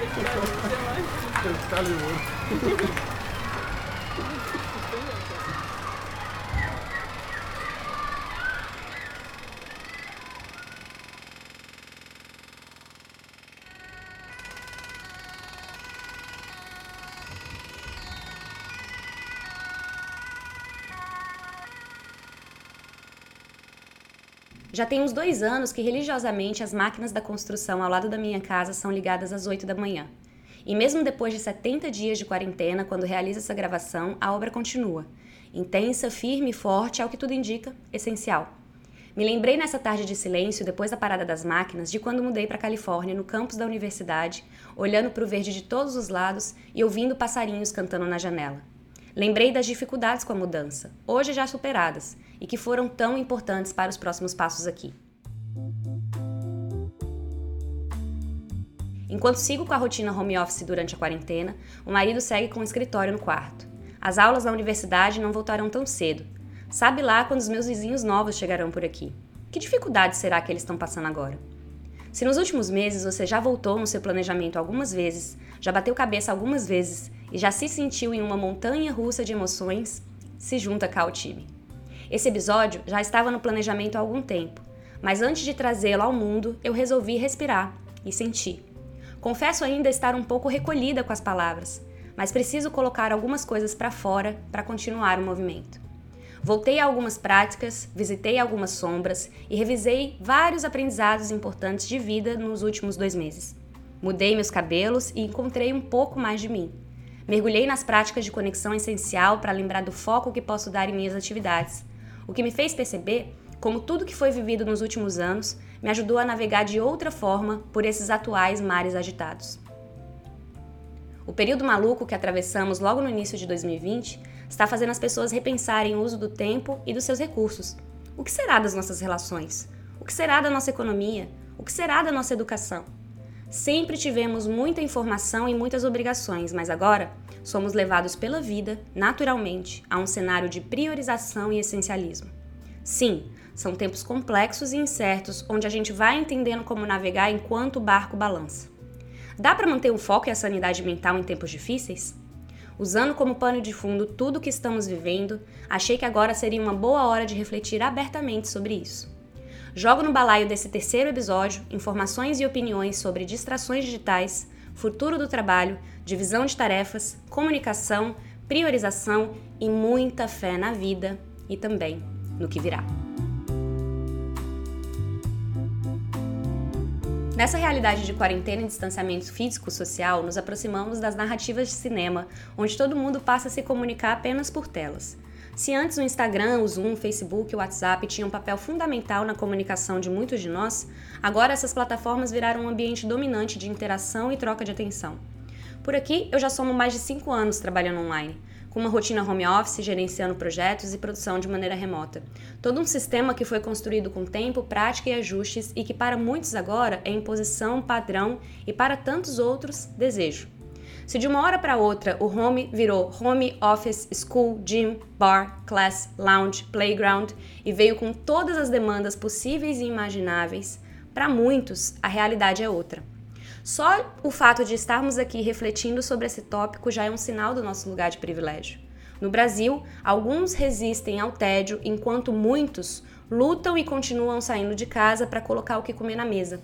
Excalibur. Já tem uns dois anos que religiosamente as máquinas da construção ao lado da minha casa são ligadas às 8 da manhã. E mesmo depois de 70 dias de quarentena, quando realizo essa gravação, a obra continua. Intensa, firme e forte, ao que tudo indica, essencial. Me lembrei nessa tarde de silêncio, depois da parada das máquinas, de quando mudei para Califórnia, no campus da universidade, olhando para o verde de todos os lados e ouvindo passarinhos cantando na janela. Lembrei das dificuldades com a mudança, hoje já superadas, e que foram tão importantes para os próximos passos aqui. Enquanto sigo com a rotina home office durante a quarentena, o marido segue com o escritório no quarto. As aulas da universidade não voltarão tão cedo. Sabe lá quando os meus vizinhos novos chegarão por aqui. Que dificuldade será que eles estão passando agora? Se nos últimos meses você já voltou no seu planejamento algumas vezes, já bateu cabeça algumas vezes e já se sentiu em uma montanha russa de emoções, se junta cá ao time. Esse episódio já estava no planejamento há algum tempo, mas antes de trazê-lo ao mundo, eu resolvi respirar e sentir. Confesso ainda estar um pouco recolhida com as palavras, mas preciso colocar algumas coisas para fora para continuar o movimento. Voltei a algumas práticas, visitei algumas sombras e revisei vários aprendizados importantes de vida nos últimos dois meses. Mudei meus cabelos e encontrei um pouco mais de mim. Mergulhei nas práticas de conexão essencial para lembrar do foco que posso dar em minhas atividades, o que me fez perceber como tudo que foi vivido nos últimos anos me ajudou a navegar de outra forma por esses atuais mares agitados. O período maluco que atravessamos logo no início de 2020 está fazendo as pessoas repensarem o uso do tempo e dos seus recursos. O que será das nossas relações? O que será da nossa economia? O que será da nossa educação? Sempre tivemos muita informação e muitas obrigações, mas agora somos levados pela vida, naturalmente, a um cenário de priorização e essencialismo. Sim, são tempos complexos e incertos onde a gente vai entendendo como navegar enquanto o barco balança. Dá para manter o foco e a sanidade mental em tempos difíceis? Usando como pano de fundo tudo o que estamos vivendo, achei que agora seria uma boa hora de refletir abertamente sobre isso. Jogo no balaio desse terceiro episódio informações e opiniões sobre distrações digitais, futuro do trabalho, divisão de tarefas, comunicação, priorização e muita fé na vida e também no que virá. Nessa realidade de quarentena e distanciamento físico-social, nos aproximamos das narrativas de cinema, onde todo mundo passa a se comunicar apenas por telas. Se antes o Instagram, o Zoom, o Facebook e o WhatsApp tinham um papel fundamental na comunicação de muitos de nós, agora essas plataformas viraram um ambiente dominante de interação e troca de atenção. Por aqui, eu já somo mais de 5 anos trabalhando online, com uma rotina home office, gerenciando projetos e produção de maneira remota. Todo um sistema que foi construído com tempo, prática e ajustes e que para muitos agora é imposição, padrão e para tantos outros, desejo. Se de uma hora para outra o home virou home, office, school, gym, bar, class, lounge, playground e veio com todas as demandas possíveis e imagináveis, para muitos a realidade é outra. Só o fato de estarmos aqui refletindo sobre esse tópico já é um sinal do nosso lugar de privilégio. No Brasil, alguns resistem ao tédio, enquanto muitos lutam e continuam saindo de casa para colocar o que comer na mesa.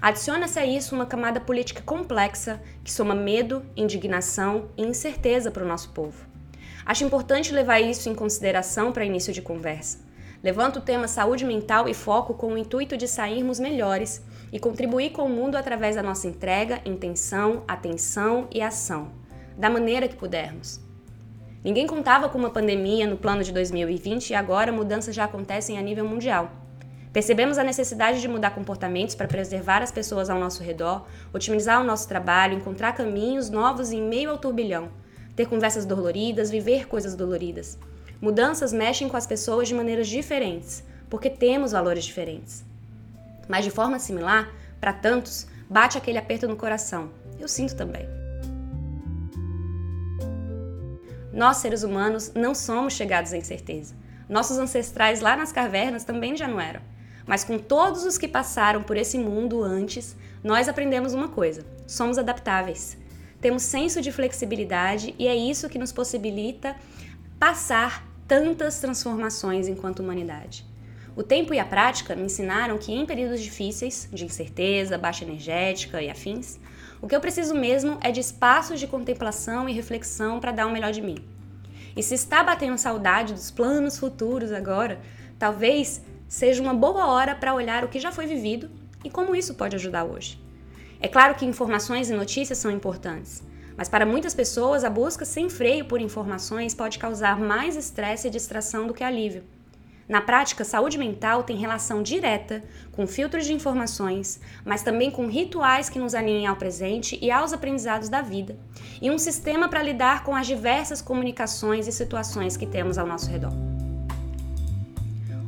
Adiciona-se a isso uma camada política complexa que soma medo, indignação e incerteza para o nosso povo. Acho importante levar isso em consideração para início de conversa. Levanto o tema saúde mental e foco com o intuito de sairmos melhores e contribuir com o mundo através da nossa entrega, intenção, atenção e ação, da maneira que pudermos. Ninguém contava com uma pandemia no plano de 2020 e agora mudanças já acontecem a nível mundial. Percebemos a necessidade de mudar comportamentos para preservar as pessoas ao nosso redor, otimizar o nosso trabalho, encontrar caminhos novos em meio ao turbilhão, ter conversas doloridas, viver coisas doloridas. Mudanças mexem com as pessoas de maneiras diferentes, porque temos valores diferentes. Mas de forma similar, para tantos, bate aquele aperto no coração. Eu sinto também. Nós, seres humanos, não somos chegados à incerteza. Nossos ancestrais lá nas cavernas também já não eram. Mas com todos os que passaram por esse mundo antes, nós aprendemos uma coisa: somos adaptáveis. Temos senso de flexibilidade e é isso que nos possibilita passar tantas transformações enquanto humanidade. O tempo e a prática me ensinaram que em períodos difíceis, de incerteza, baixa energética e afins, o que eu preciso mesmo é de espaços de contemplação e reflexão para dar o melhor de mim. E se está batendo saudade dos planos futuros agora, talvez seja uma boa hora para olhar o que já foi vivido e como isso pode ajudar hoje. É claro que informações e notícias são importantes, mas para muitas pessoas a busca sem freio por informações pode causar mais estresse e distração do que alívio. Na prática, saúde mental tem relação direta com filtros de informações, mas também com rituais que nos alinhem ao presente e aos aprendizados da vida, e um sistema para lidar com as diversas comunicações e situações que temos ao nosso redor.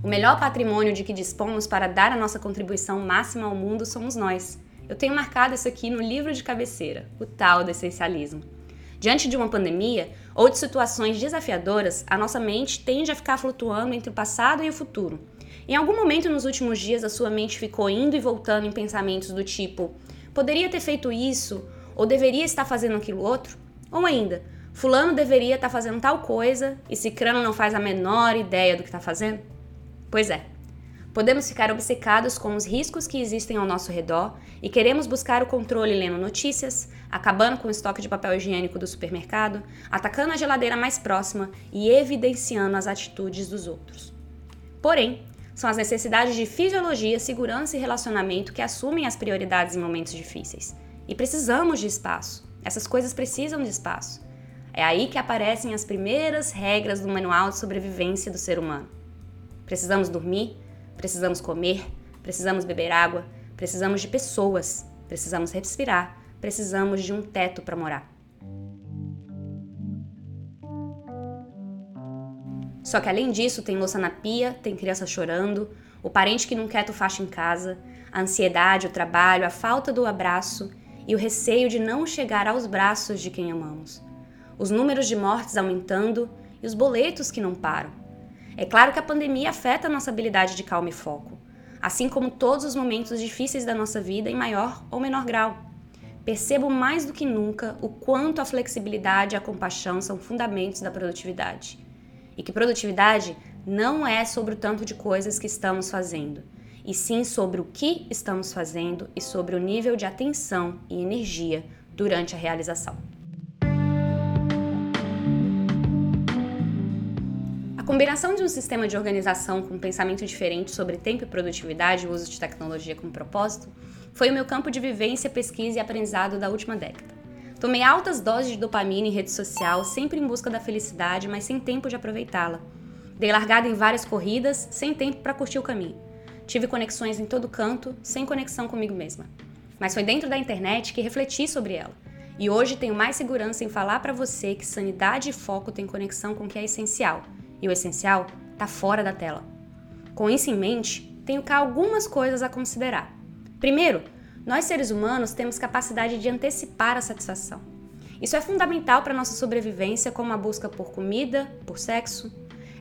O melhor patrimônio de que dispomos para dar a nossa contribuição máxima ao mundo somos nós. Eu tenho marcado isso aqui no livro de cabeceira, o tal do essencialismo. Diante de uma pandemia ou de situações desafiadoras, a nossa mente tende a ficar flutuando entre o passado e o futuro. Em algum momento nos últimos dias, a sua mente ficou indo e voltando em pensamentos do tipo: poderia ter feito isso, ou deveria estar fazendo aquilo outro? Ou ainda, Fulano deveria estar fazendo tal coisa e Cicrano não faz a menor ideia do que está fazendo? Pois é, Podemos ficar obcecados com os riscos que existem ao nosso redor e queremos buscar o controle lendo notícias, acabando com o estoque de papel higiênico do supermercado, atacando a geladeira mais próxima e evidenciando as atitudes dos outros. Porém, são as necessidades de fisiologia, segurança e relacionamento que assumem as prioridades em momentos difíceis. E precisamos de espaço. Essas coisas precisam de espaço. É aí que aparecem as primeiras regras do manual de sobrevivência do ser humano. Precisamos dormir, Precisamos comer, precisamos beber água, precisamos de pessoas, precisamos respirar, precisamos de um teto para morar. Só que além disso, tem louça na pia, tem criança chorando, o parente que não quer tu faixa em casa, a ansiedade, o trabalho, a falta do abraço e o receio de não chegar aos braços de quem amamos. Os números de mortes aumentando e os boletos que não param. É claro que a pandemia afeta a nossa habilidade de calma e foco, assim como todos os momentos difíceis da nossa vida em maior ou menor grau. Percebo mais do que nunca o quanto a flexibilidade e a compaixão são fundamentos da produtividade. E que produtividade não é sobre o tanto de coisas que estamos fazendo, e sim sobre o que estamos fazendo e sobre o nível de atenção e energia durante a realização. Combinação de um sistema de organização com um pensamento diferente sobre tempo e produtividade e o uso de tecnologia como propósito foi o meu campo de vivência, pesquisa e aprendizado da última década. Tomei altas doses de dopamina em rede social, sempre em busca da felicidade, mas sem tempo de aproveitá-la. Dei largada em várias corridas, sem tempo para curtir o caminho. Tive conexões em todo canto, sem conexão comigo mesma. Mas foi dentro da internet que refleti sobre ela. E hoje tenho mais segurança em falar para você que sanidade e foco têm conexão com o que é essencial e o essencial está fora da tela. Com isso em mente, tenho cá algumas coisas a considerar. Primeiro, nós seres humanos temos capacidade de antecipar a satisfação. Isso é fundamental para nossa sobrevivência, como a busca por comida, por sexo.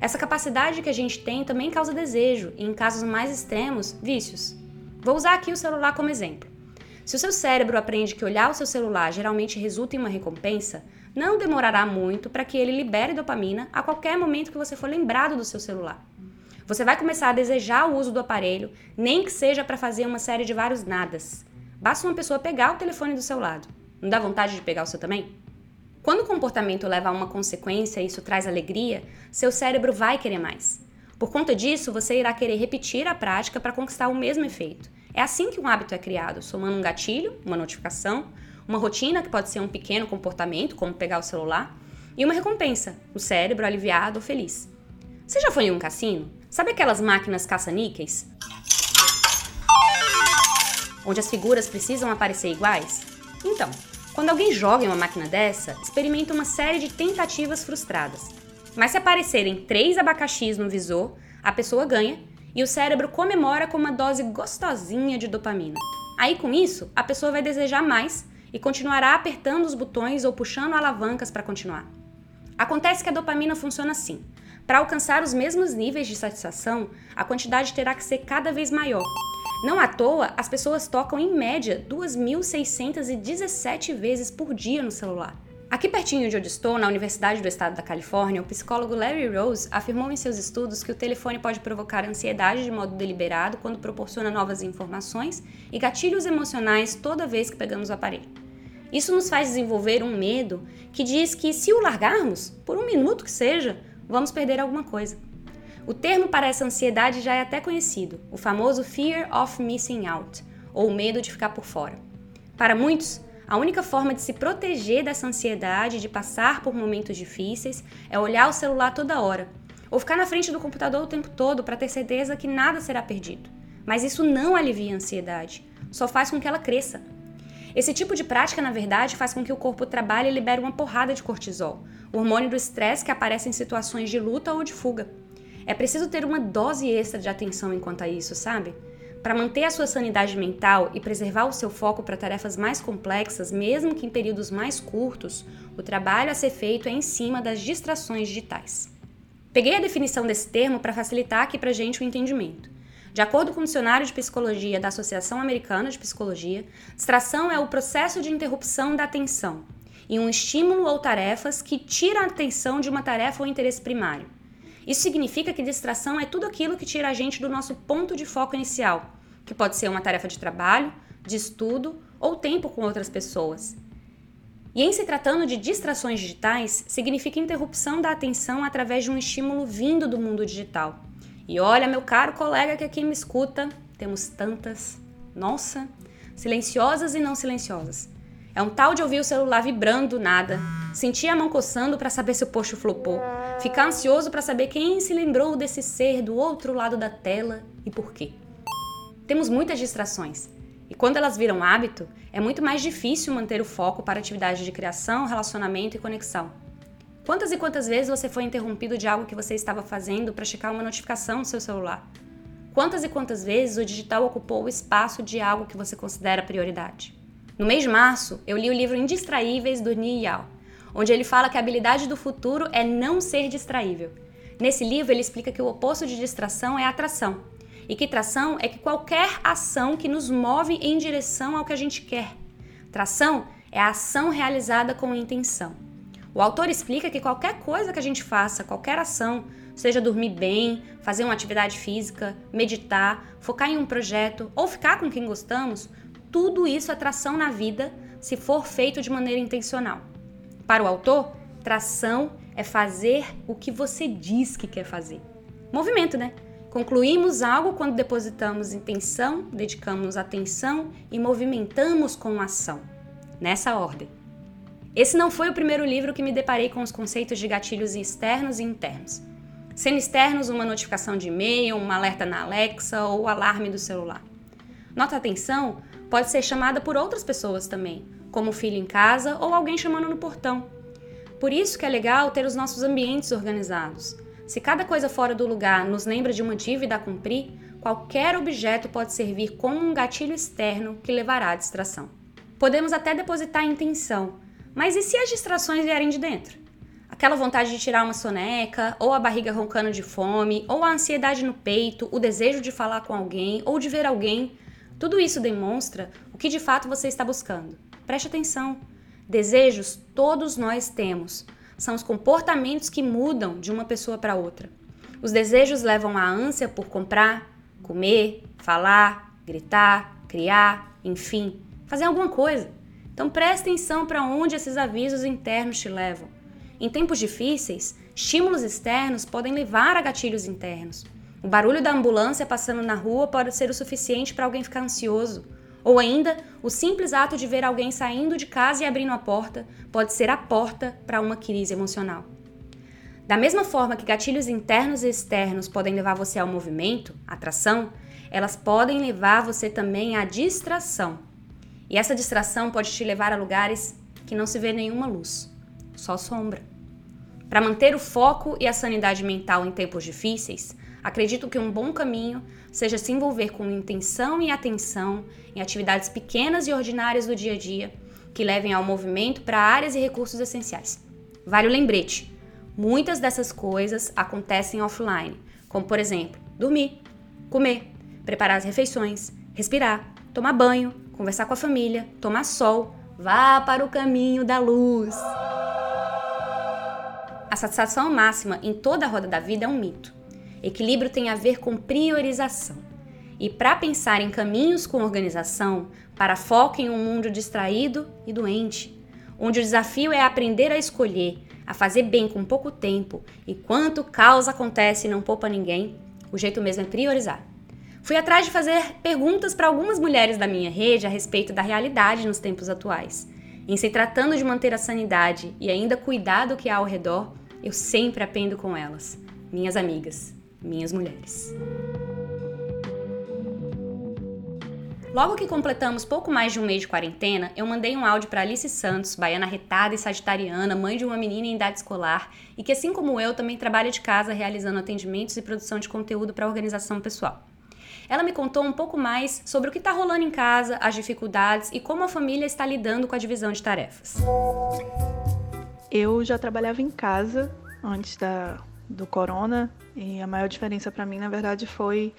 Essa capacidade que a gente tem também causa desejo e, em casos mais extremos, vícios. Vou usar aqui o celular como exemplo. Se o seu cérebro aprende que olhar o seu celular geralmente resulta em uma recompensa, não demorará muito para que ele libere dopamina a qualquer momento que você for lembrado do seu celular. Você vai começar a desejar o uso do aparelho, nem que seja para fazer uma série de vários nadas. Basta uma pessoa pegar o telefone do seu lado. Não dá vontade de pegar o seu também? Quando o comportamento leva a uma consequência e isso traz alegria, seu cérebro vai querer mais. Por conta disso, você irá querer repetir a prática para conquistar o mesmo efeito. É assim que um hábito é criado, somando um gatilho, uma notificação, uma rotina, que pode ser um pequeno comportamento, como pegar o celular, e uma recompensa, o cérebro aliviado ou feliz. Você já foi em um cassino? Sabe aquelas máquinas caça-níqueis? Onde as figuras precisam aparecer iguais? Então, quando alguém joga em uma máquina dessa, experimenta uma série de tentativas frustradas. Mas se aparecerem três abacaxis no visor, a pessoa ganha e o cérebro comemora com uma dose gostosinha de dopamina. Aí com isso, a pessoa vai desejar mais e continuará apertando os botões ou puxando alavancas para continuar. Acontece que a dopamina funciona assim. Para alcançar os mesmos níveis de satisfação, a quantidade terá que ser cada vez maior. Não à toa, as pessoas tocam em média 2.617 vezes por dia no celular. Aqui pertinho de onde estou, na Universidade do Estado da Califórnia, o psicólogo Larry Rose afirmou em seus estudos que o telefone pode provocar ansiedade de modo deliberado quando proporciona novas informações e gatilhos emocionais toda vez que pegamos o aparelho. Isso nos faz desenvolver um medo que diz que se o largarmos, por um minuto que seja, vamos perder alguma coisa. O termo para essa ansiedade já é até conhecido, o famoso Fear of Missing Out, ou medo de ficar por fora. Para muitos, a única forma de se proteger dessa ansiedade, de passar por momentos difíceis, é olhar o celular toda hora, ou ficar na frente do computador o tempo todo para ter certeza que nada será perdido. Mas isso não alivia a ansiedade, só faz com que ela cresça. Esse tipo de prática, na verdade, faz com que o corpo trabalhe e libere uma porrada de cortisol, o hormônio do estresse que aparece em situações de luta ou de fuga. É preciso ter uma dose extra de atenção enquanto a isso, sabe? Para manter a sua sanidade mental e preservar o seu foco para tarefas mais complexas, mesmo que em períodos mais curtos, o trabalho a ser feito é em cima das distrações digitais. Peguei a definição desse termo para facilitar aqui para gente o entendimento. De acordo com o dicionário de psicologia da Associação Americana de Psicologia, distração é o processo de interrupção da atenção e um estímulo ou tarefas que tira a atenção de uma tarefa ou interesse primário. Isso significa que distração é tudo aquilo que tira a gente do nosso ponto de foco inicial, que pode ser uma tarefa de trabalho, de estudo ou tempo com outras pessoas. E em se tratando de distrações digitais, significa interrupção da atenção através de um estímulo vindo do mundo digital. E olha, meu caro colega que aqui me escuta, temos tantas, nossa, silenciosas e não silenciosas. É um tal de ouvir o celular vibrando nada, sentir a mão coçando para saber se o post flopou, ficar ansioso para saber quem se lembrou desse ser do outro lado da tela e por quê. Temos muitas distrações. E quando elas viram hábito, é muito mais difícil manter o foco para atividades de criação, relacionamento e conexão. Quantas e quantas vezes você foi interrompido de algo que você estava fazendo para checar uma notificação no seu celular? Quantas e quantas vezes o digital ocupou o espaço de algo que você considera prioridade? No mês de março, eu li o livro Indistraíveis do Ni Yao, onde ele fala que a habilidade do futuro é não ser distraível. Nesse livro, ele explica que o oposto de distração é atração, e que tração é que qualquer ação que nos move em direção ao que a gente quer. Tração é a ação realizada com intenção. O autor explica que qualquer coisa que a gente faça, qualquer ação, seja dormir bem, fazer uma atividade física, meditar, focar em um projeto ou ficar com quem gostamos, tudo isso é tração na vida se for feito de maneira intencional. Para o autor, tração é fazer o que você diz que quer fazer. Movimento, né? Concluímos algo quando depositamos intenção, dedicamos atenção e movimentamos com ação. Nessa ordem. Esse não foi o primeiro livro que me deparei com os conceitos de gatilhos externos e internos. Sendo externos, uma notificação de e-mail, um alerta na Alexa ou o alarme do celular. Nota atenção pode ser chamada por outras pessoas também, como o filho em casa ou alguém chamando no portão. Por isso que é legal ter os nossos ambientes organizados. Se cada coisa fora do lugar nos lembra de uma dívida a cumprir, qualquer objeto pode servir como um gatilho externo que levará à distração. Podemos até depositar a intenção, mas e se as distrações vierem de dentro? Aquela vontade de tirar uma soneca, ou a barriga roncando de fome, ou a ansiedade no peito, o desejo de falar com alguém ou de ver alguém tudo isso demonstra o que de fato você está buscando. Preste atenção. Desejos todos nós temos. São os comportamentos que mudam de uma pessoa para outra. Os desejos levam à ânsia por comprar, comer, falar, gritar, criar, enfim, fazer alguma coisa. Então preste atenção para onde esses avisos internos te levam. Em tempos difíceis, estímulos externos podem levar a gatilhos internos. O barulho da ambulância passando na rua pode ser o suficiente para alguém ficar ansioso. Ou ainda, o simples ato de ver alguém saindo de casa e abrindo a porta pode ser a porta para uma crise emocional. Da mesma forma que gatilhos internos e externos podem levar você ao movimento, atração, elas podem levar você também à distração. E essa distração pode te levar a lugares que não se vê nenhuma luz, só sombra. Para manter o foco e a sanidade mental em tempos difíceis, Acredito que um bom caminho seja se envolver com intenção e atenção em atividades pequenas e ordinárias do dia a dia que levem ao movimento para áreas e recursos essenciais. Vale o lembrete: Muitas dessas coisas acontecem offline, como por exemplo, dormir, comer, preparar as refeições, respirar, tomar banho, conversar com a família, tomar sol, vá para o caminho da luz. A satisfação máxima em toda a roda da vida é um mito. Equilíbrio tem a ver com priorização. E para pensar em caminhos com organização, para foco em um mundo distraído e doente, onde o desafio é aprender a escolher, a fazer bem com pouco tempo e quanto caos acontece e não poupa ninguém, o jeito mesmo é priorizar. Fui atrás de fazer perguntas para algumas mulheres da minha rede a respeito da realidade nos tempos atuais. Em se tratando de manter a sanidade e ainda cuidar do que há ao redor, eu sempre aprendo com elas, minhas amigas, minhas mulheres. Logo que completamos pouco mais de um mês de quarentena, eu mandei um áudio para Alice Santos, baiana retada e sagitariana, mãe de uma menina em idade escolar e que, assim como eu, também trabalha de casa realizando atendimentos e produção de conteúdo para organização pessoal. Ela me contou um pouco mais sobre o que está rolando em casa, as dificuldades e como a família está lidando com a divisão de tarefas. Eu já trabalhava em casa antes da, do corona e a maior diferença para mim, na verdade, foi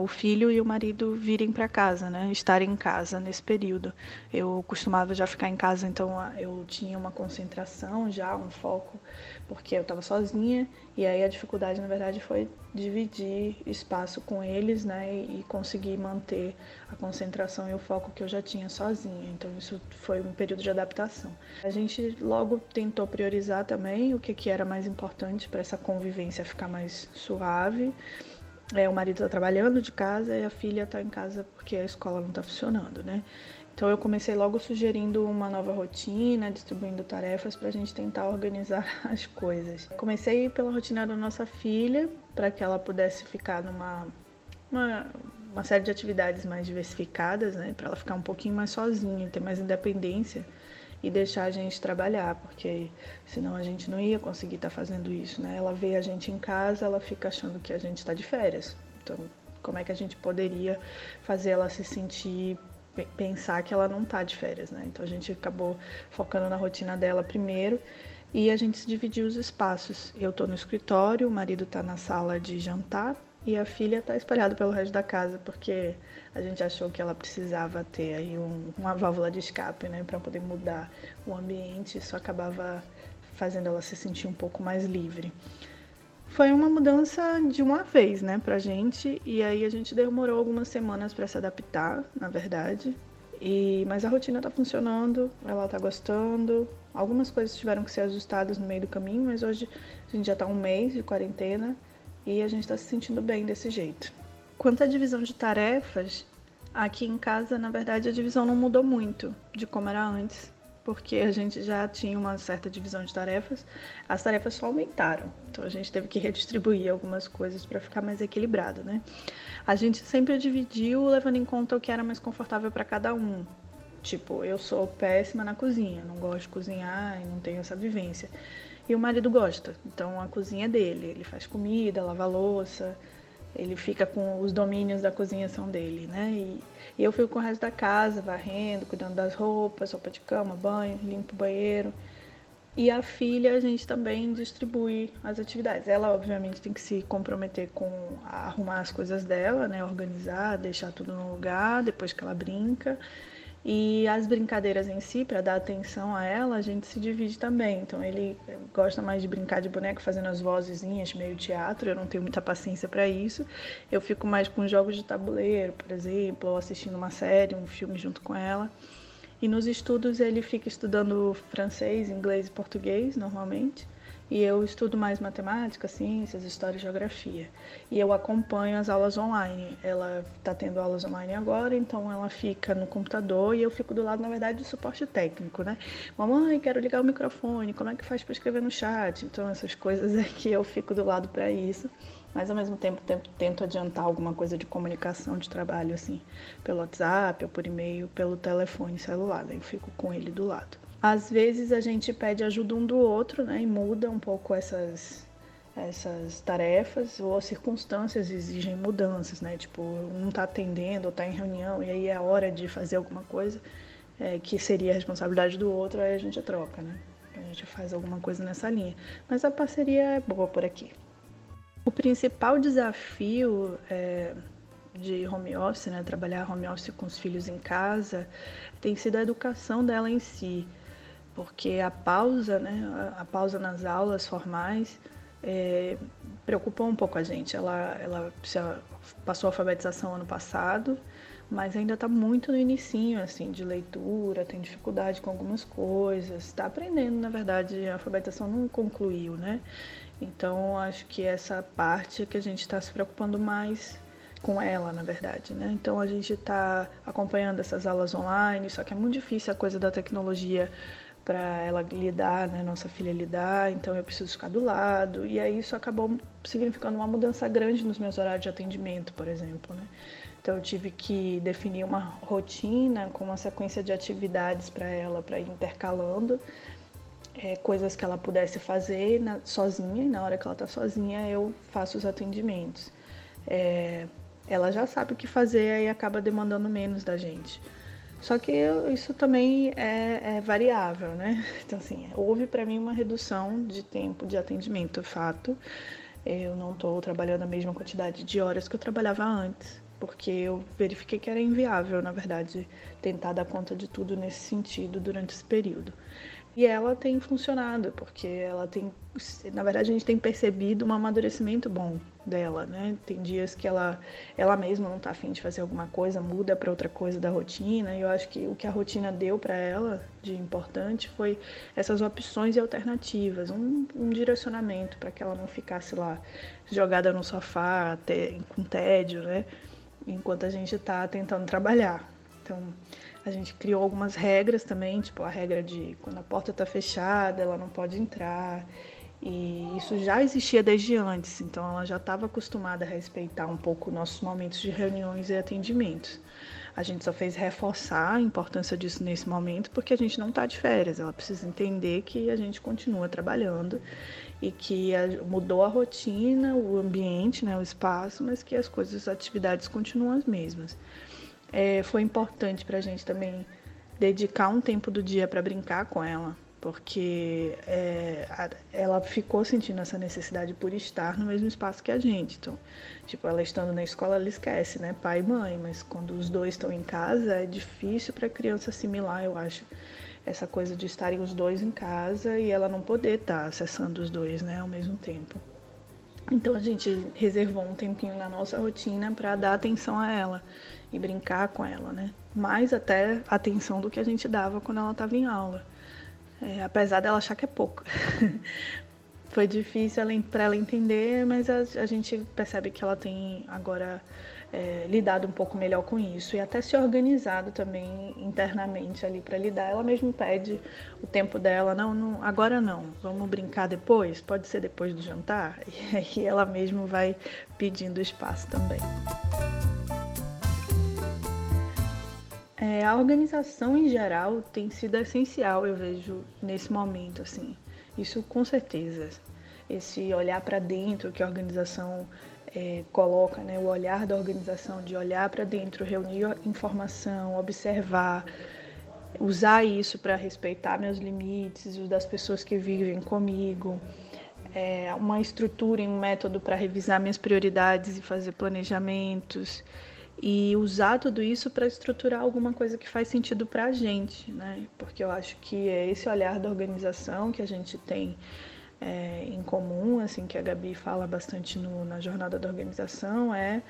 o filho e o marido virem para casa, né? Estarem em casa nesse período. Eu costumava já ficar em casa, então eu tinha uma concentração já, um foco, porque eu estava sozinha. E aí a dificuldade, na verdade, foi dividir espaço com eles, né? E conseguir manter a concentração e o foco que eu já tinha sozinha. Então isso foi um período de adaptação. A gente logo tentou priorizar também o que, que era mais importante para essa convivência ficar mais suave. É, o marido está trabalhando de casa e a filha está em casa porque a escola não está funcionando, né? Então eu comecei logo sugerindo uma nova rotina, distribuindo tarefas para a gente tentar organizar as coisas. Comecei pela rotina da nossa filha para que ela pudesse ficar numa uma, uma série de atividades mais diversificadas, né? Para ela ficar um pouquinho mais sozinha, ter mais independência e deixar a gente trabalhar, porque senão a gente não ia conseguir estar tá fazendo isso, né? Ela vê a gente em casa, ela fica achando que a gente está de férias. Então, como é que a gente poderia fazer ela se sentir pensar que ela não está de férias, né? Então a gente acabou focando na rotina dela primeiro e a gente se dividiu os espaços. Eu estou no escritório, o marido está na sala de jantar e a filha está espalhada pelo resto da casa porque a gente achou que ela precisava ter aí um, uma válvula de escape, né, para poder mudar o ambiente. Isso acabava fazendo ela se sentir um pouco mais livre. Foi uma mudança de uma vez, né, pra gente, e aí a gente demorou algumas semanas para se adaptar, na verdade. E mas a rotina tá funcionando, ela tá gostando. Algumas coisas tiveram que ser ajustadas no meio do caminho, mas hoje a gente já tá um mês de quarentena e a gente está se sentindo bem desse jeito. Quanto à divisão de tarefas, aqui em casa, na verdade, a divisão não mudou muito de como era antes, porque a gente já tinha uma certa divisão de tarefas, as tarefas só aumentaram. Então a gente teve que redistribuir algumas coisas para ficar mais equilibrado, né? A gente sempre dividiu levando em conta o que era mais confortável para cada um. Tipo, eu sou péssima na cozinha, não gosto de cozinhar e não tenho essa vivência. E o marido gosta, então a cozinha é dele, ele faz comida, lava louça, ele fica com os domínios da cozinha são dele, né? E, e, eu fico com o resto da casa, varrendo, cuidando das roupas, roupa de cama, banho, limpo o banheiro. E a filha a gente também distribui as atividades. Ela obviamente tem que se comprometer com arrumar as coisas dela, né? Organizar, deixar tudo no lugar depois que ela brinca. E as brincadeiras em si, para dar atenção a ela, a gente se divide também. Então ele gosta mais de brincar de boneco, fazendo as vozezinhas, meio teatro. Eu não tenho muita paciência para isso. Eu fico mais com jogos de tabuleiro, por exemplo, ou assistindo uma série, um filme junto com ela. E nos estudos ele fica estudando francês, inglês e português, normalmente. E eu estudo mais matemática, ciências, história e geografia. E eu acompanho as aulas online. Ela está tendo aulas online agora, então ela fica no computador e eu fico do lado, na verdade, do suporte técnico, né? Mamãe, quero ligar o microfone, como é que faz para escrever no chat? Então, essas coisas é que eu fico do lado para isso. Mas ao mesmo tempo tento adiantar alguma coisa de comunicação de trabalho, assim, pelo WhatsApp, ou por e-mail, pelo telefone celular. Daí eu fico com ele do lado. Às vezes a gente pede ajuda um do outro, né, e muda um pouco essas essas tarefas ou as circunstâncias exigem mudanças, né? Tipo, um tá atendendo ou tá em reunião e aí é hora de fazer alguma coisa é, que seria a responsabilidade do outro, aí a gente troca, né? A gente faz alguma coisa nessa linha. Mas a parceria é boa por aqui. O principal desafio é, de home office, né, trabalhar home office com os filhos em casa, tem sido a educação dela em si, porque a pausa, né, a, pausa nas aulas formais é, preocupou um pouco a gente. Ela, ela passou a alfabetização ano passado, mas ainda está muito no inicinho, assim, de leitura, tem dificuldade com algumas coisas, está aprendendo, na verdade, a alfabetização não concluiu, né? Então, acho que essa parte é que a gente está se preocupando mais com ela, na verdade, né? Então, a gente está acompanhando essas aulas online, só que é muito difícil a coisa da tecnologia para ela lidar, né, nossa filha lidar, então eu preciso ficar do lado. E aí isso acabou significando uma mudança grande nos meus horários de atendimento, por exemplo, né? Então eu tive que definir uma rotina com uma sequência de atividades para ela, para ir intercalando é, coisas que ela pudesse fazer na, sozinha, e na hora que ela está sozinha eu faço os atendimentos. É, ela já sabe o que fazer e acaba demandando menos da gente. Só que eu, isso também é, é, variável, né? Então, assim, houve para mim uma redução de tempo de atendimento, fato. Eu não estou trabalhando a mesma quantidade de horas que eu trabalhava antes, porque eu verifiquei que era inviável, na verdade, tentar dar conta de tudo nesse sentido durante esse período. E ela tem funcionado, porque ela tem, na verdade, a gente tem percebido um amadurecimento bom dela, né? Tem dias que ela, ela mesma não está afim de fazer alguma coisa, muda para outra coisa da rotina. E eu acho que o que a rotina deu para ela de importante foi essas opções e alternativas, um, um direcionamento para que ela não ficasse lá jogada no sofá, até, com tédio, né? Enquanto a gente está tentando trabalhar. Então, a gente criou algumas regras também, tipo a regra de quando a porta está fechada, ela não pode entrar. E isso já existia desde antes, então ela já estava acostumada a respeitar um pouco nossos momentos de reuniões e atendimentos. A gente só fez reforçar a importância disso nesse momento porque a gente não está de férias. Ela precisa entender que a gente continua trabalhando e que mudou a rotina, o ambiente, né, o espaço, mas que as coisas, as atividades continuam as mesmas é, foi importante para a gente também dedicar um tempo do dia para brincar com ela, porque é, a, ela ficou sentindo essa necessidade por estar no mesmo espaço que a gente. Então, tipo, ela estando na escola, ela esquece, né, pai e mãe, mas quando os dois estão em casa, é difícil para a criança assimilar, eu acho, essa coisa de estarem os dois em casa e ela não poder estar tá acessando os dois, né, ao mesmo tempo. Então a gente reservou um tempinho na nossa rotina para dar atenção a ela e brincar com ela, né? Mais até atenção do que a gente dava quando ela estava em aula. É, apesar dela achar que é pouco. Foi difícil para ela entender, mas a, a, gente percebe que ela tem agora é, lidado um pouco melhor com isso e até se organizado também internamente ali para lidar. Ela mesmo pede o tempo dela, não, não, agora não, vamos brincar depois, pode ser depois do jantar. E aí ela mesmo vai pedindo espaço também. É, a organização em geral tem sido essencial, eu vejo, nesse momento, assim. Isso com certeza. Esse olhar para dentro que a organização é, coloca, né? o olhar da organização de olhar para dentro, reunir informação, observar, usar isso para respeitar meus limites, os das pessoas que vivem comigo, é, uma estrutura e um método para revisar minhas prioridades e fazer planejamentos e usar tudo isso para estruturar alguma coisa que faz sentido para a gente, né? Porque eu acho que é esse olhar da organização que a gente tem é, em comum, assim, que a Gabi fala bastante no, na jornada da organização, é,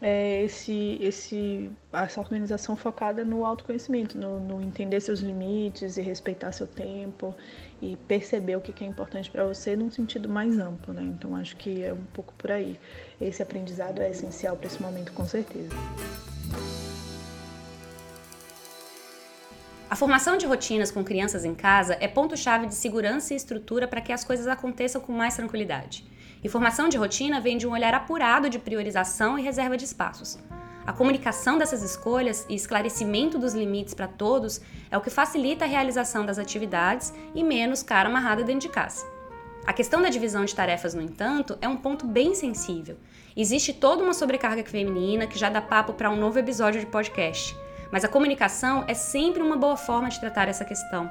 é esse, esse, essa organização focada no autoconhecimento, no, no entender seus limites e respeitar seu tempo e perceber o que é importante para você num sentido mais amplo, né? Então acho que é um pouco por aí. Esse aprendizado é essencial para esse momento, com certeza. A formação de rotinas com crianças em casa é ponto-chave de segurança e estrutura para que as coisas aconteçam com mais tranquilidade. E formação de rotina vem de um olhar apurado de priorização e reserva de espaços. A comunicação dessas escolhas e esclarecimento dos limites para todos é o que facilita a realização das atividades e menos cara amarrada dentro de casa. A questão da divisão de tarefas, no entanto, é um ponto bem sensível. Existe toda uma sobrecarga feminina que já dá papo para um novo episódio de podcast, mas a comunicação é sempre uma boa forma de tratar essa questão.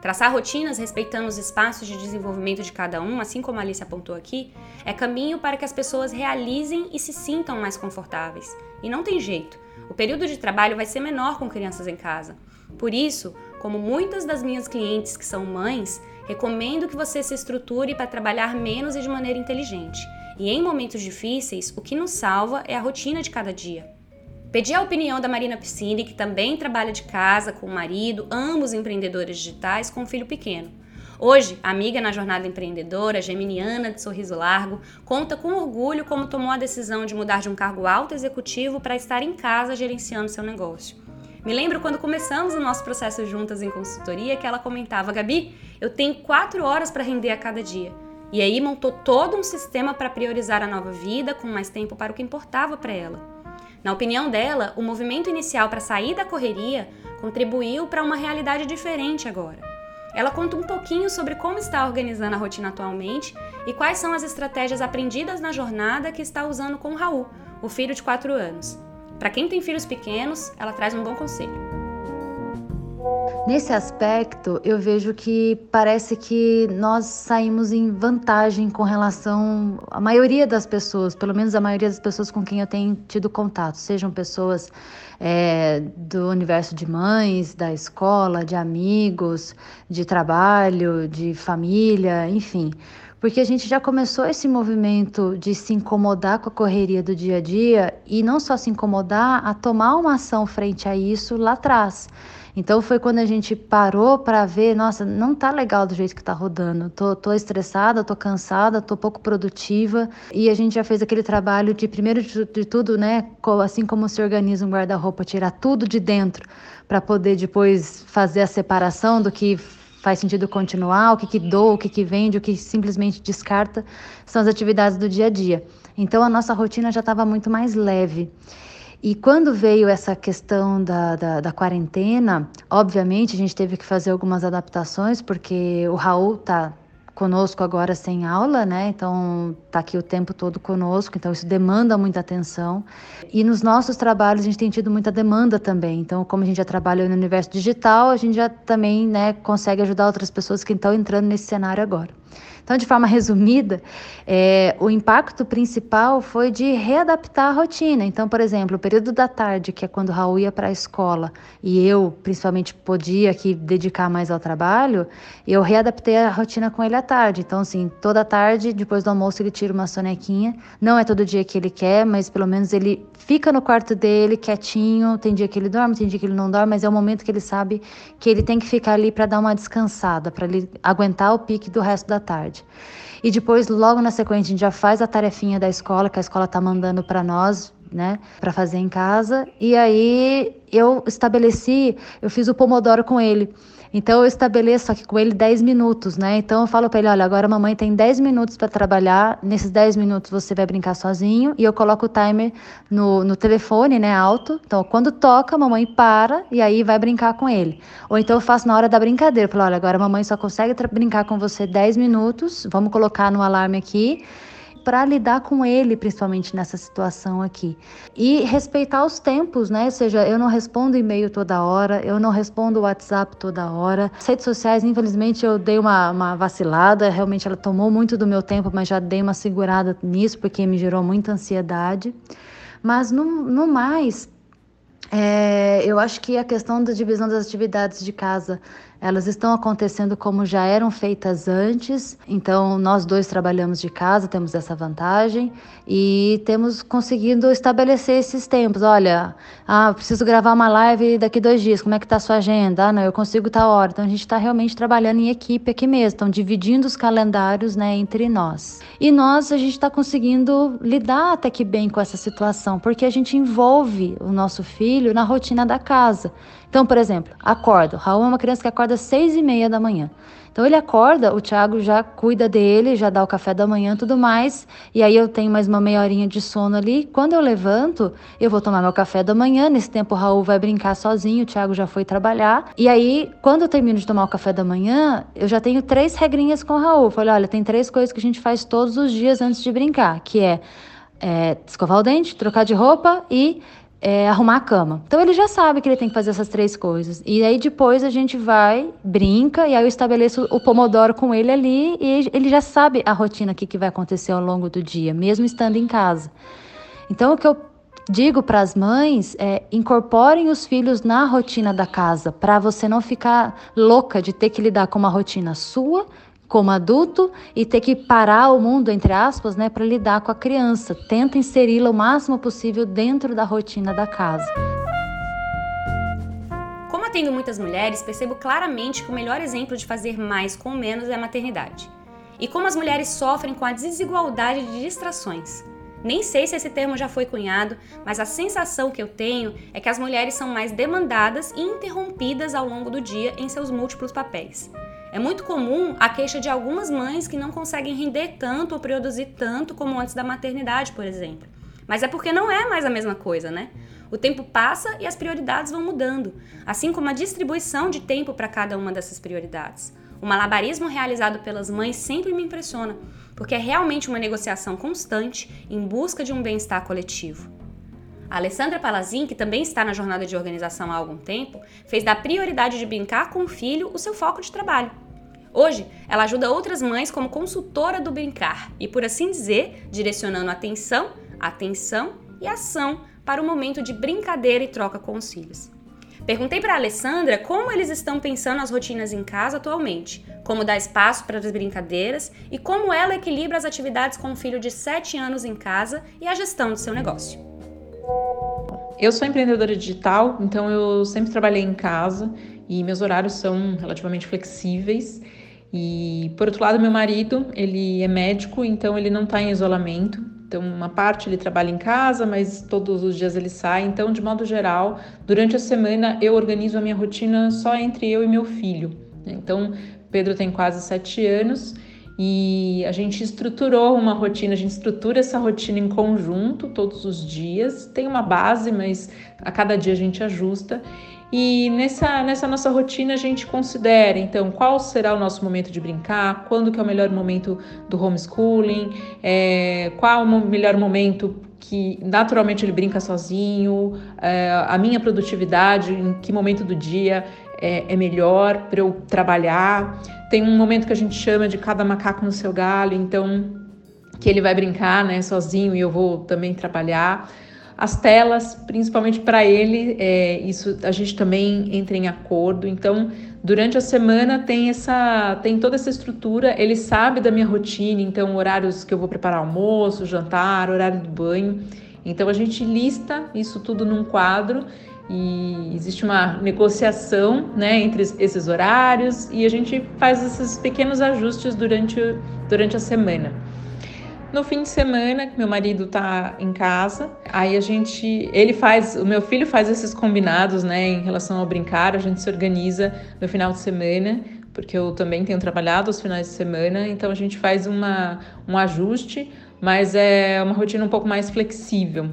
Traçar rotinas respeitando os espaços de desenvolvimento de cada um, assim como a Alice apontou aqui, é caminho para que as pessoas realizem e se sintam mais confortáveis. E não tem jeito, o período de trabalho vai ser menor com crianças em casa. Por isso, como muitas das minhas clientes que são mães, recomendo que você se estruture para trabalhar menos e de maneira inteligente. E em momentos difíceis, o que nos salva é a rotina de cada dia. Pedi a opinião da Marina Piscine, que também trabalha de casa com o marido, ambos empreendedores digitais com um filho pequeno. Hoje, amiga na jornada empreendedora, geminiana de sorriso largo, conta com orgulho como tomou a decisão de mudar de um cargo alto executivo para estar em casa gerenciando seu negócio. Me lembro quando começamos o nosso processo juntas em consultoria que ela comentava: Gabi, eu tenho quatro horas para render a cada dia. E aí montou todo um sistema para priorizar a nova vida, com mais tempo para o que importava para ela. Na opinião dela, o movimento inicial para sair da correria contribuiu para uma realidade diferente agora. Ela conta um pouquinho sobre como está organizando a rotina atualmente e quais são as estratégias aprendidas na jornada que está usando com Raul, o filho de 4 anos. Para quem tem filhos pequenos, ela traz um bom conselho. Nesse aspecto, eu vejo que parece que nós saímos em vantagem com relação à maioria das pessoas, pelo menos a maioria das pessoas com quem eu tenho tido contato, sejam pessoas é, do universo de mães, da escola, de amigos, de trabalho, de família, enfim. Porque a gente já começou esse movimento de se incomodar com a correria do dia a dia e não só se incomodar, a tomar uma ação frente a isso lá atrás. Então foi quando a gente parou para ver, nossa, não tá legal do jeito que tá rodando. Tô, tô estressada, tô cansada, tô pouco produtiva. E a gente já fez aquele trabalho de primeiro de, tudo, né, assim como se organiza um guarda-roupa, tirar tudo de dentro para poder depois fazer a separação do que faz sentido continuar, o que, que doa, o que, que vende, o que simplesmente descarta, são as atividades do dia a dia. Então a nossa rotina já estava muito mais leve. E quando veio essa questão da, da, da, quarentena, obviamente a gente teve que fazer algumas adaptações, porque o Raul está conosco agora sem aula, né? Então tá aqui o tempo todo conosco, então isso demanda muita atenção. E nos nossos trabalhos a gente tem tido muita demanda também. Então, como a gente já trabalha no universo digital, a gente já também, né, consegue ajudar outras pessoas que estão entrando nesse cenário agora. Então, de forma resumida, é, o impacto principal foi de readaptar a rotina. Então, por exemplo, o período da tarde, que é quando o Raul ia para a escola e eu, principalmente, podia aqui dedicar mais ao trabalho, eu readaptei a rotina com ele à tarde. Então, assim, toda tarde, depois do almoço, ele tira uma sonequinha. Não é todo dia que ele quer, mas pelo menos ele fica no quarto dele quietinho. Tem dia que ele dorme, tem dia que ele não dorme, mas é o momento que ele sabe que ele tem que ficar ali para dar uma descansada, para ele aguentar o pique do resto da tarde. E depois, logo na sequência, a gente já faz a tarefinha da escola, que a escola está mandando para nós, né, para fazer em casa. E aí eu estabeleci, eu fiz o pomodoro com ele. Então eu estabeleço aqui com ele 10 minutos, né? Então eu falo para ele, olha, agora a mamãe tem 10 minutos para trabalhar, nesses 10 minutos você vai brincar sozinho e eu coloco o timer no, no telefone, né, alto. Então quando toca, a mamãe para e aí vai brincar com ele. Ou então eu faço na hora da brincadeira, falo, olha, agora a mamãe só consegue brincar com você 10 minutos, vamos colocar no alarme aqui para lidar com ele, principalmente nessa situação aqui. E respeitar os tempos, né? Ou seja, eu não respondo e-mail toda hora, eu não respondo WhatsApp toda hora. As redes sociais, infelizmente, eu dei uma, uma vacilada, realmente ela tomou muito do meu tempo, mas já dei uma segurada nisso, porque me gerou muita ansiedade. Mas no, no mais, é, eu acho que a questão da divisão das atividades de casa elas estão acontecendo como já eram feitas antes, então nós dois trabalhamos de casa, temos essa vantagem e temos conseguido estabelecer esses tempos. Olha, ah, preciso gravar uma live daqui dois dias, como é que está a sua agenda? Ah, não, eu consigo tal hora. Então a gente está realmente trabalhando em equipe aqui mesmo, estão dividindo os calendários né, entre nós. E nós, a gente está conseguindo lidar até que bem com essa situação, porque a gente envolve o nosso filho na rotina da casa. Então, por exemplo, acorda. O Raul é uma criança que acorda às seis e meia da manhã. Então ele acorda, o Thiago já cuida dele, já dá o café da manhã tudo mais. E aí eu tenho mais uma meia horinha de sono ali. Quando eu levanto, eu vou tomar meu café da manhã. Nesse tempo o Raul vai brincar sozinho, o Thiago já foi trabalhar. E aí, quando eu termino de tomar o café da manhã, eu já tenho três regrinhas com o Raul. falei, olha, tem três coisas que a gente faz todos os dias antes de brincar, que é, é escovar o dente, trocar de roupa e é arrumar a cama. Então ele já sabe que ele tem que fazer essas três coisas. E aí depois a gente vai, brinca, e aí eu estabeleço o pomodoro com ele ali, e ele já sabe a rotina que, que vai acontecer ao longo do dia, mesmo estando em casa. Então o que eu digo para as mães é incorporem os filhos na rotina da casa, para você não ficar louca de ter que lidar com uma rotina sua como adulto e ter que parar o mundo entre aspas, né, para lidar com a criança. Tenta inseri-la o máximo possível dentro da rotina da casa. Como atendo muitas mulheres, percebo claramente que o melhor exemplo de fazer mais com menos é a maternidade. E como as mulheres sofrem com a desigualdade de distrações. Nem sei se esse termo já foi cunhado, mas a sensação que eu tenho é que as mulheres são mais demandadas e interrompidas ao longo do dia em seus múltiplos papéis. É muito comum a queixa de algumas mães que não conseguem render tanto ou produzir tanto como antes da maternidade, por exemplo. Mas é porque não é mais a mesma coisa, né? O tempo passa e as prioridades vão mudando, assim como a distribuição de tempo para cada uma dessas prioridades. O malabarismo realizado pelas mães sempre me impressiona, porque é realmente uma negociação constante em busca de um bem-estar coletivo. A Alessandra Palazin, que também está na jornada de organização há algum tempo, fez da prioridade de brincar com o filho o seu foco de trabalho. Hoje, ela ajuda outras mães como consultora do brincar e, por assim dizer, direcionando atenção, atenção e ação para o momento de brincadeira e troca com os filhos. Perguntei para a Alessandra como eles estão pensando as rotinas em casa atualmente, como dar espaço para as brincadeiras e como ela equilibra as atividades com um filho de 7 anos em casa e a gestão do seu negócio. Eu sou empreendedora digital, então eu sempre trabalhei em casa e meus horários são relativamente flexíveis. E por outro lado, meu marido, ele é médico, então ele não está em isolamento. Então, uma parte ele trabalha em casa, mas todos os dias ele sai. Então, de modo geral, durante a semana eu organizo a minha rotina só entre eu e meu filho. Então, Pedro tem quase sete anos e a gente estruturou uma rotina, a gente estrutura essa rotina em conjunto todos os dias. Tem uma base, mas a cada dia a gente ajusta. E nessa, nessa nossa rotina a gente considera, então, qual será o nosso momento de brincar, quando que é o melhor momento do homeschooling, é, qual o melhor momento que naturalmente ele brinca sozinho, é, a minha produtividade, em que momento do dia é, é melhor para eu trabalhar. Tem um momento que a gente chama de cada macaco no seu galho, então que ele vai brincar né, sozinho e eu vou também trabalhar. As telas, principalmente para ele, é, isso a gente também entra em acordo. Então, durante a semana tem essa, tem toda essa estrutura. Ele sabe da minha rotina, então horários que eu vou preparar almoço, jantar, horário do banho. Então a gente lista isso tudo num quadro e existe uma negociação né, entre esses horários e a gente faz esses pequenos ajustes durante, durante a semana. No fim de semana, meu marido tá em casa, aí a gente, ele faz, o meu filho faz esses combinados, né, em relação ao brincar, a gente se organiza no final de semana, porque eu também tenho trabalhado aos finais de semana, então a gente faz uma, um ajuste, mas é uma rotina um pouco mais flexível.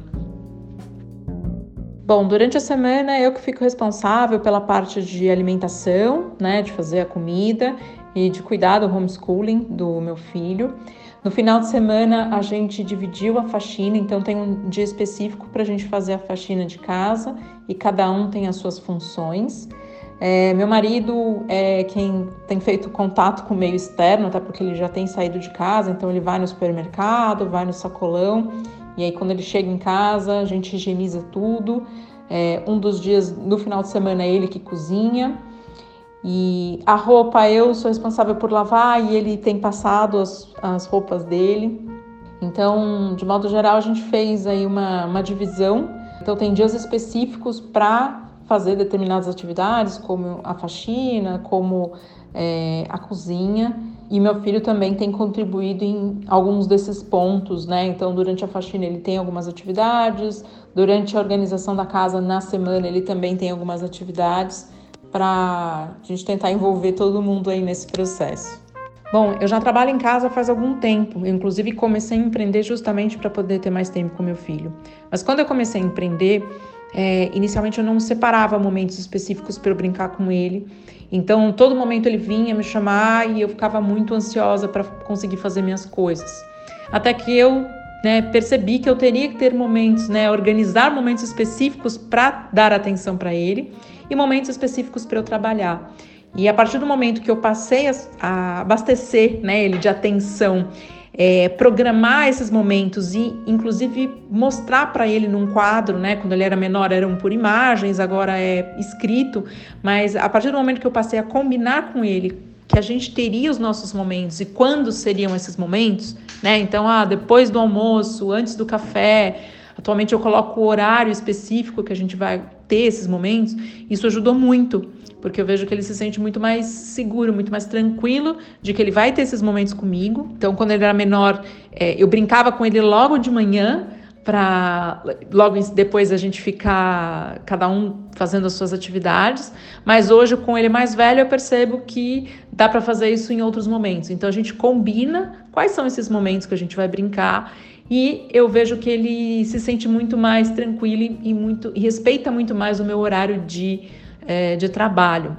Bom, durante a semana eu que fico responsável pela parte de alimentação, né, de fazer a comida e de cuidar do homeschooling do meu filho. No final de semana a gente dividiu a faxina, então tem um dia específico para a gente fazer a faxina de casa e cada um tem as suas funções. É, meu marido é quem tem feito contato com o meio externo, até porque ele já tem saído de casa, então ele vai no supermercado, vai no sacolão, e aí quando ele chega em casa a gente higieniza tudo. É, um dos dias no final de semana é ele que cozinha. E a roupa eu sou responsável por lavar e ele tem passado as, as roupas dele. Então, de modo geral, a gente fez aí uma, uma divisão. Então, tem dias específicos para fazer determinadas atividades, como a faxina, como é, a cozinha. E meu filho também tem contribuído em alguns desses pontos, né? Então, durante a faxina, ele tem algumas atividades, durante a organização da casa na semana, ele também tem algumas atividades para a gente tentar envolver todo mundo aí nesse processo. Bom, eu já trabalho em casa faz algum tempo, eu, inclusive comecei a empreender justamente para poder ter mais tempo com meu filho. Mas quando eu comecei a empreender, é, inicialmente eu não separava momentos específicos para eu brincar com ele. Então, todo momento ele vinha me chamar e eu ficava muito ansiosa para conseguir fazer minhas coisas. Até que eu né, percebi que eu teria que ter momentos, né, organizar momentos específicos para dar atenção para ele e momentos específicos para eu trabalhar. E a partir do momento que eu passei a, a abastecer né, ele de atenção, é, programar esses momentos e, inclusive, mostrar para ele num quadro, né? Quando ele era menor eram por imagens, agora é escrito, mas a partir do momento que eu passei a combinar com ele que a gente teria os nossos momentos e quando seriam esses momentos, né? Então, ah, depois do almoço, antes do café. Atualmente eu coloco o horário específico que a gente vai ter esses momentos. Isso ajudou muito, porque eu vejo que ele se sente muito mais seguro, muito mais tranquilo de que ele vai ter esses momentos comigo. Então, quando ele era menor, é, eu brincava com ele logo de manhã para logo depois a gente ficar cada um fazendo as suas atividades, mas hoje com ele mais velho eu percebo que dá para fazer isso em outros momentos. Então a gente combina quais são esses momentos que a gente vai brincar e eu vejo que ele se sente muito mais tranquilo e muito e respeita muito mais o meu horário de, é, de trabalho.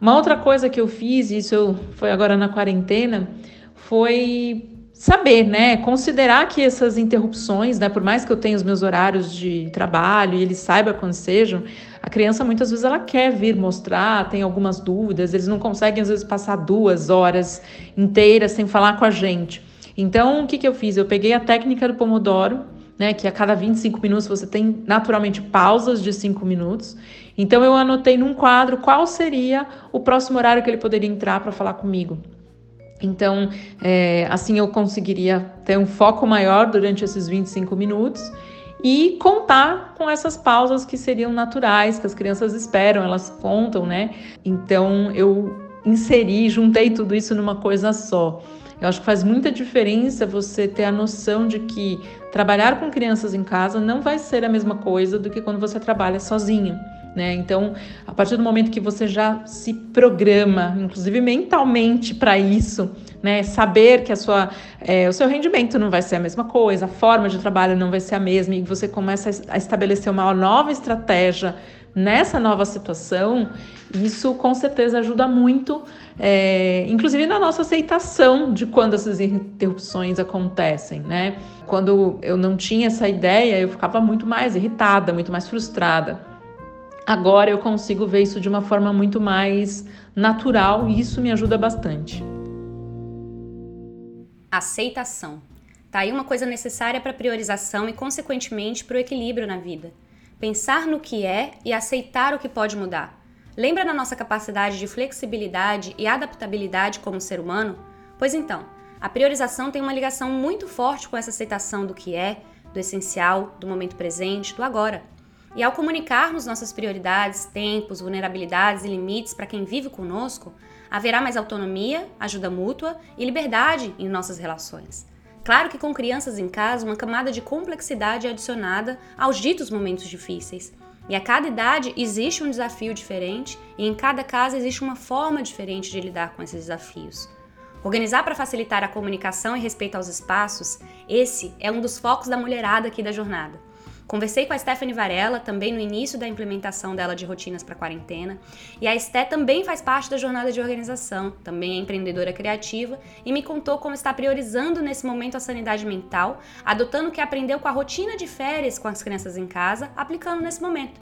Uma outra coisa que eu fiz, isso foi agora na quarentena, foi saber, né, considerar que essas interrupções, né, por mais que eu tenha os meus horários de trabalho e ele saiba quando sejam, a criança muitas vezes ela quer vir mostrar, tem algumas dúvidas, eles não conseguem às vezes passar duas horas inteiras sem falar com a gente. Então, o que, que eu fiz? Eu peguei a técnica do Pomodoro, né, que a cada 25 minutos você tem naturalmente pausas de 5 minutos. Então, eu anotei num quadro qual seria o próximo horário que ele poderia entrar para falar comigo. Então, é, assim eu conseguiria ter um foco maior durante esses 25 minutos e contar com essas pausas que seriam naturais, que as crianças esperam, elas contam, né? Então, eu inseri, juntei tudo isso numa coisa só. Eu acho que faz muita diferença você ter a noção de que trabalhar com crianças em casa não vai ser a mesma coisa do que quando você trabalha sozinho. Né? Então, a partir do momento que você já se programa, inclusive mentalmente, para isso, né? saber que a sua, é, o seu rendimento não vai ser a mesma coisa, a forma de trabalho não vai ser a mesma, e você começa a estabelecer uma nova estratégia nessa nova situação, isso com certeza ajuda muito, é, inclusive na nossa aceitação de quando essas interrupções acontecem, né? Quando eu não tinha essa ideia, eu ficava muito mais irritada, muito mais frustrada. Agora eu consigo ver isso de uma forma muito mais natural e isso me ajuda bastante. Aceitação. Tá aí uma coisa necessária para priorização e, consequentemente, para o equilíbrio na vida. Pensar no que é e aceitar o que pode mudar. Lembra da nossa capacidade de flexibilidade e adaptabilidade como ser humano? Pois então, a priorização tem uma ligação muito forte com essa aceitação do que é, do essencial, do momento presente, do agora. E ao comunicarmos nossas prioridades, tempos, vulnerabilidades e limites para quem vive conosco, haverá mais autonomia, ajuda mútua e liberdade em nossas relações. Claro que com crianças em casa, uma camada de complexidade é adicionada aos ditos momentos difíceis. E a cada idade existe um desafio diferente e em cada casa existe uma forma diferente de lidar com esses desafios. Organizar para facilitar a comunicação e respeito aos espaços, esse é um dos focos da mulherada aqui da jornada. Conversei com a Stephanie Varela também no início da implementação dela de rotinas para quarentena, e a Esté também faz parte da jornada de organização, também é empreendedora criativa e me contou como está priorizando nesse momento a sanidade mental, adotando o que aprendeu com a rotina de férias com as crianças em casa, aplicando nesse momento.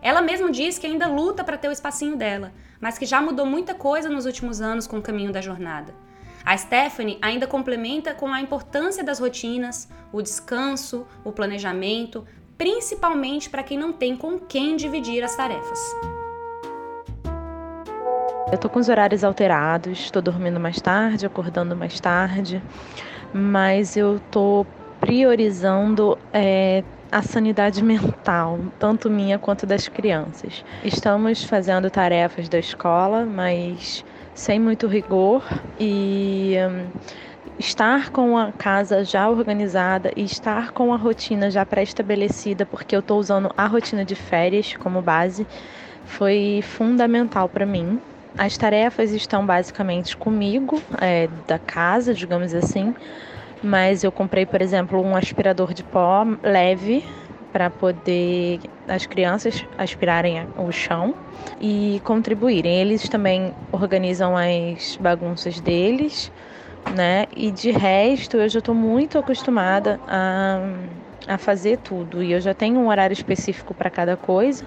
Ela mesma diz que ainda luta para ter o espacinho dela, mas que já mudou muita coisa nos últimos anos com o caminho da jornada. A Stephanie ainda complementa com a importância das rotinas, o descanso, o planejamento, principalmente para quem não tem com quem dividir as tarefas. Eu tô com os horários alterados, estou dormindo mais tarde, acordando mais tarde, mas eu tô priorizando é, a sanidade mental, tanto minha quanto das crianças. Estamos fazendo tarefas da escola, mas sem muito rigor e hum, estar com a casa já organizada e estar com a rotina já pré-estabelecida, porque eu estou usando a rotina de férias como base, foi fundamental para mim. As tarefas estão basicamente comigo, é, da casa, digamos assim, mas eu comprei, por exemplo, um aspirador de pó leve para poder as crianças aspirarem o chão e contribuírem. Eles também organizam as bagunças deles né? E de resto, eu já estou muito acostumada a, a fazer tudo. E eu já tenho um horário específico para cada coisa.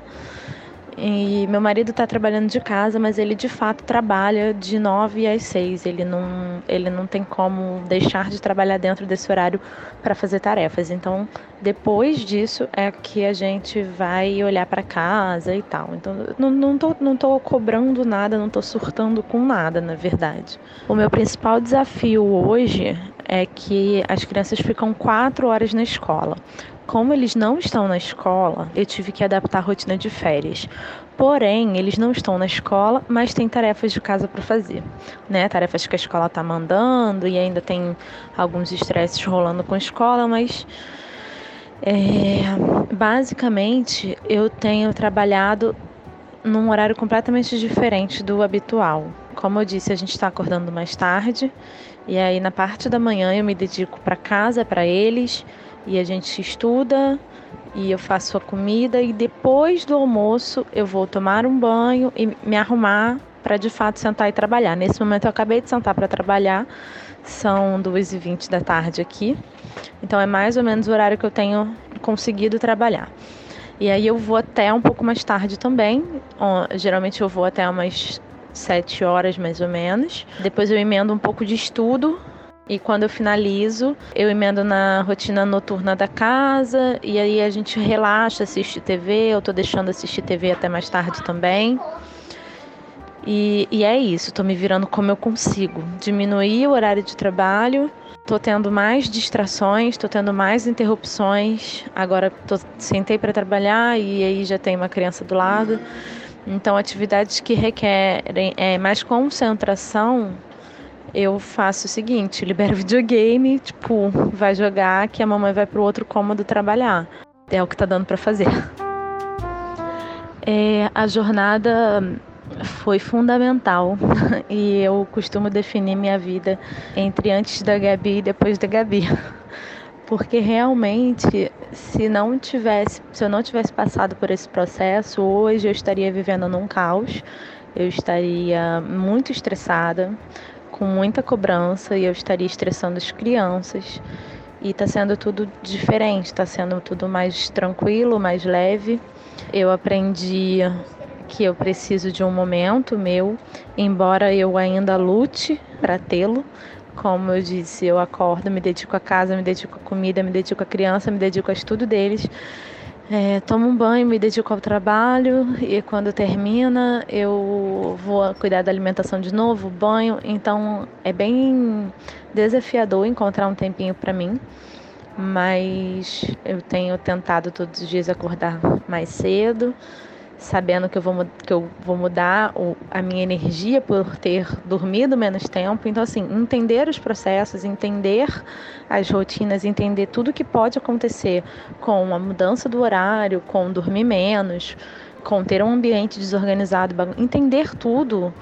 E meu marido está trabalhando de casa, mas ele de fato trabalha de 9 às 6. Ele não, ele não tem como deixar de trabalhar dentro desse horário para fazer tarefas. Então, depois disso é que a gente vai olhar para casa e tal. Então, não, não, tô, não tô cobrando nada, não tô surtando com nada, na verdade. O meu principal desafio hoje é que as crianças ficam quatro horas na escola. Como eles não estão na escola, eu tive que adaptar a rotina de férias. Porém, eles não estão na escola, mas têm tarefas de casa para fazer, né? Tarefas que a escola está mandando e ainda tem alguns estresses rolando com a escola, mas é, basicamente eu tenho trabalhado num horário completamente diferente do habitual. Como eu disse, a gente está acordando mais tarde e aí na parte da manhã eu me dedico para casa, para eles e a gente estuda e eu faço a comida e depois do almoço eu vou tomar um banho e me arrumar para de fato sentar e trabalhar. Nesse momento eu acabei de sentar para trabalhar, são 2h20 da tarde aqui, então é mais ou menos o horário que eu tenho conseguido trabalhar. E aí eu vou até um pouco mais tarde também, geralmente eu vou até umas 7 horas mais ou menos. Depois eu emendo um pouco de estudo e quando eu finalizo, eu emendo na rotina noturna da casa e aí a gente relaxa, assiste TV. Eu tô deixando assistir TV até mais tarde também. E, e é isso, tô me virando como eu consigo. Diminuir o horário de trabalho, tô tendo mais distrações, tô tendo mais interrupções. Agora tô, sentei para trabalhar e aí já tem uma criança do lado. Então, atividades que requerem é, mais concentração eu faço o seguinte, libero videogame, tipo, vai jogar que a mamãe vai pro outro cômodo trabalhar. É o que tá dando para fazer. É, a jornada foi fundamental e eu costumo definir minha vida entre antes da Gabi e depois da Gabi. Porque realmente, se não tivesse, se eu não tivesse passado por esse processo, hoje eu estaria vivendo num caos. Eu estaria muito estressada, com muita cobrança e eu estaria estressando as crianças. E está sendo tudo diferente, está sendo tudo mais tranquilo, mais leve. Eu aprendi que eu preciso de um momento meu, embora eu ainda lute para tê-lo. Como eu disse, eu acordo, me dedico à casa, me dedico à comida, me dedico à criança, me dedico a estudo deles. É, tomo um banho, me dedico ao trabalho e quando termina eu vou cuidar da alimentação de novo, banho. Então é bem desafiador encontrar um tempinho para mim, mas eu tenho tentado todos os dias acordar mais cedo, sabendo que eu vou, que eu vou mudar o, a minha energia por ter dormido menos tempo. Então, assim, entender os processos, entender as rotinas, entender tudo que pode acontecer com a mudança do horário, com dormir menos, com ter um ambiente desorganizado, entender tudo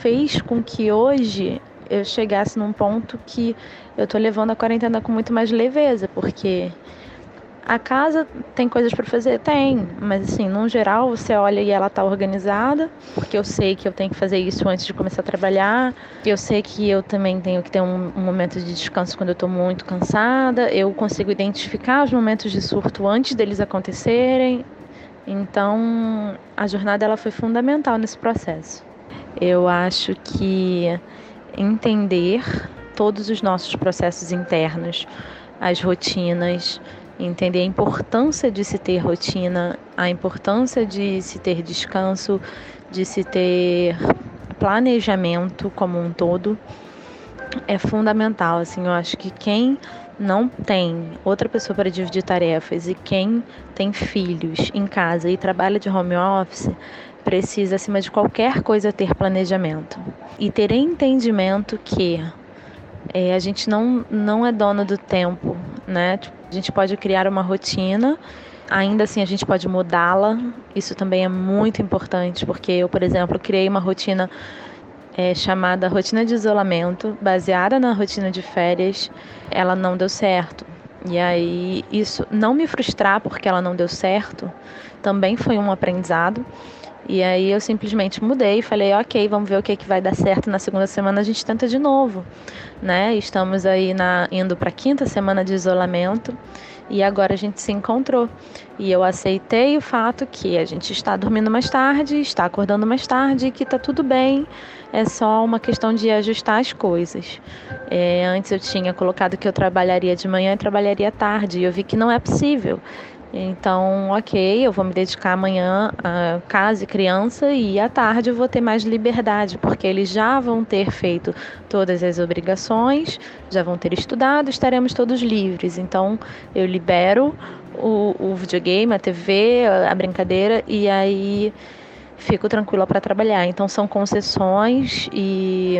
fez com que hoje eu chegasse num ponto que eu tô levando a quarentena com muito mais leveza, porque a casa tem coisas para fazer? Tem, mas assim, no geral, você olha e ela tá organizada, porque eu sei que eu tenho que fazer isso antes de começar a trabalhar. Eu sei que eu também tenho que ter um, um momento de descanso quando eu tô muito cansada. Eu consigo identificar os momentos de surto antes deles acontecerem. Então, a jornada ela foi fundamental nesse processo. Eu acho que entender todos os nossos processos internos, as rotinas, entender a importância de se ter rotina, a importância de se ter descanso, de se ter planejamento como um todo é fundamental. Assim, eu acho que quem não tem outra pessoa para dividir tarefas e quem tem filhos em casa e trabalha de home office precisa, acima de qualquer coisa, ter planejamento e ter entendimento que é, a gente não, não é dono do tempo, né? Tipo, a gente pode criar uma rotina, ainda assim a gente pode mudá-la. Isso também é muito importante, porque eu, por exemplo, criei uma rotina é, chamada rotina de isolamento, baseada na rotina de férias. Ela não deu certo. E aí, isso não me frustrar porque ela não deu certo, também foi um aprendizado. E aí eu simplesmente mudei e falei, ok, vamos ver o que, que vai dar certo. Na segunda semana a gente tenta de novo, né? Estamos aí na, indo para a quinta semana de isolamento e agora a gente se encontrou. E eu aceitei o fato que a gente está dormindo mais tarde, está acordando mais tarde, que está tudo bem. É só uma questão de ajustar as coisas. É, antes eu tinha colocado que eu trabalharia de manhã e trabalharia tarde, e eu vi que não é possível. Então, ok, eu vou me dedicar amanhã a casa e criança e à tarde eu vou ter mais liberdade, porque eles já vão ter feito todas as obrigações, já vão ter estudado, estaremos todos livres. Então, eu libero o, o videogame, a TV, a brincadeira e aí fico tranquila para trabalhar. Então, são concessões e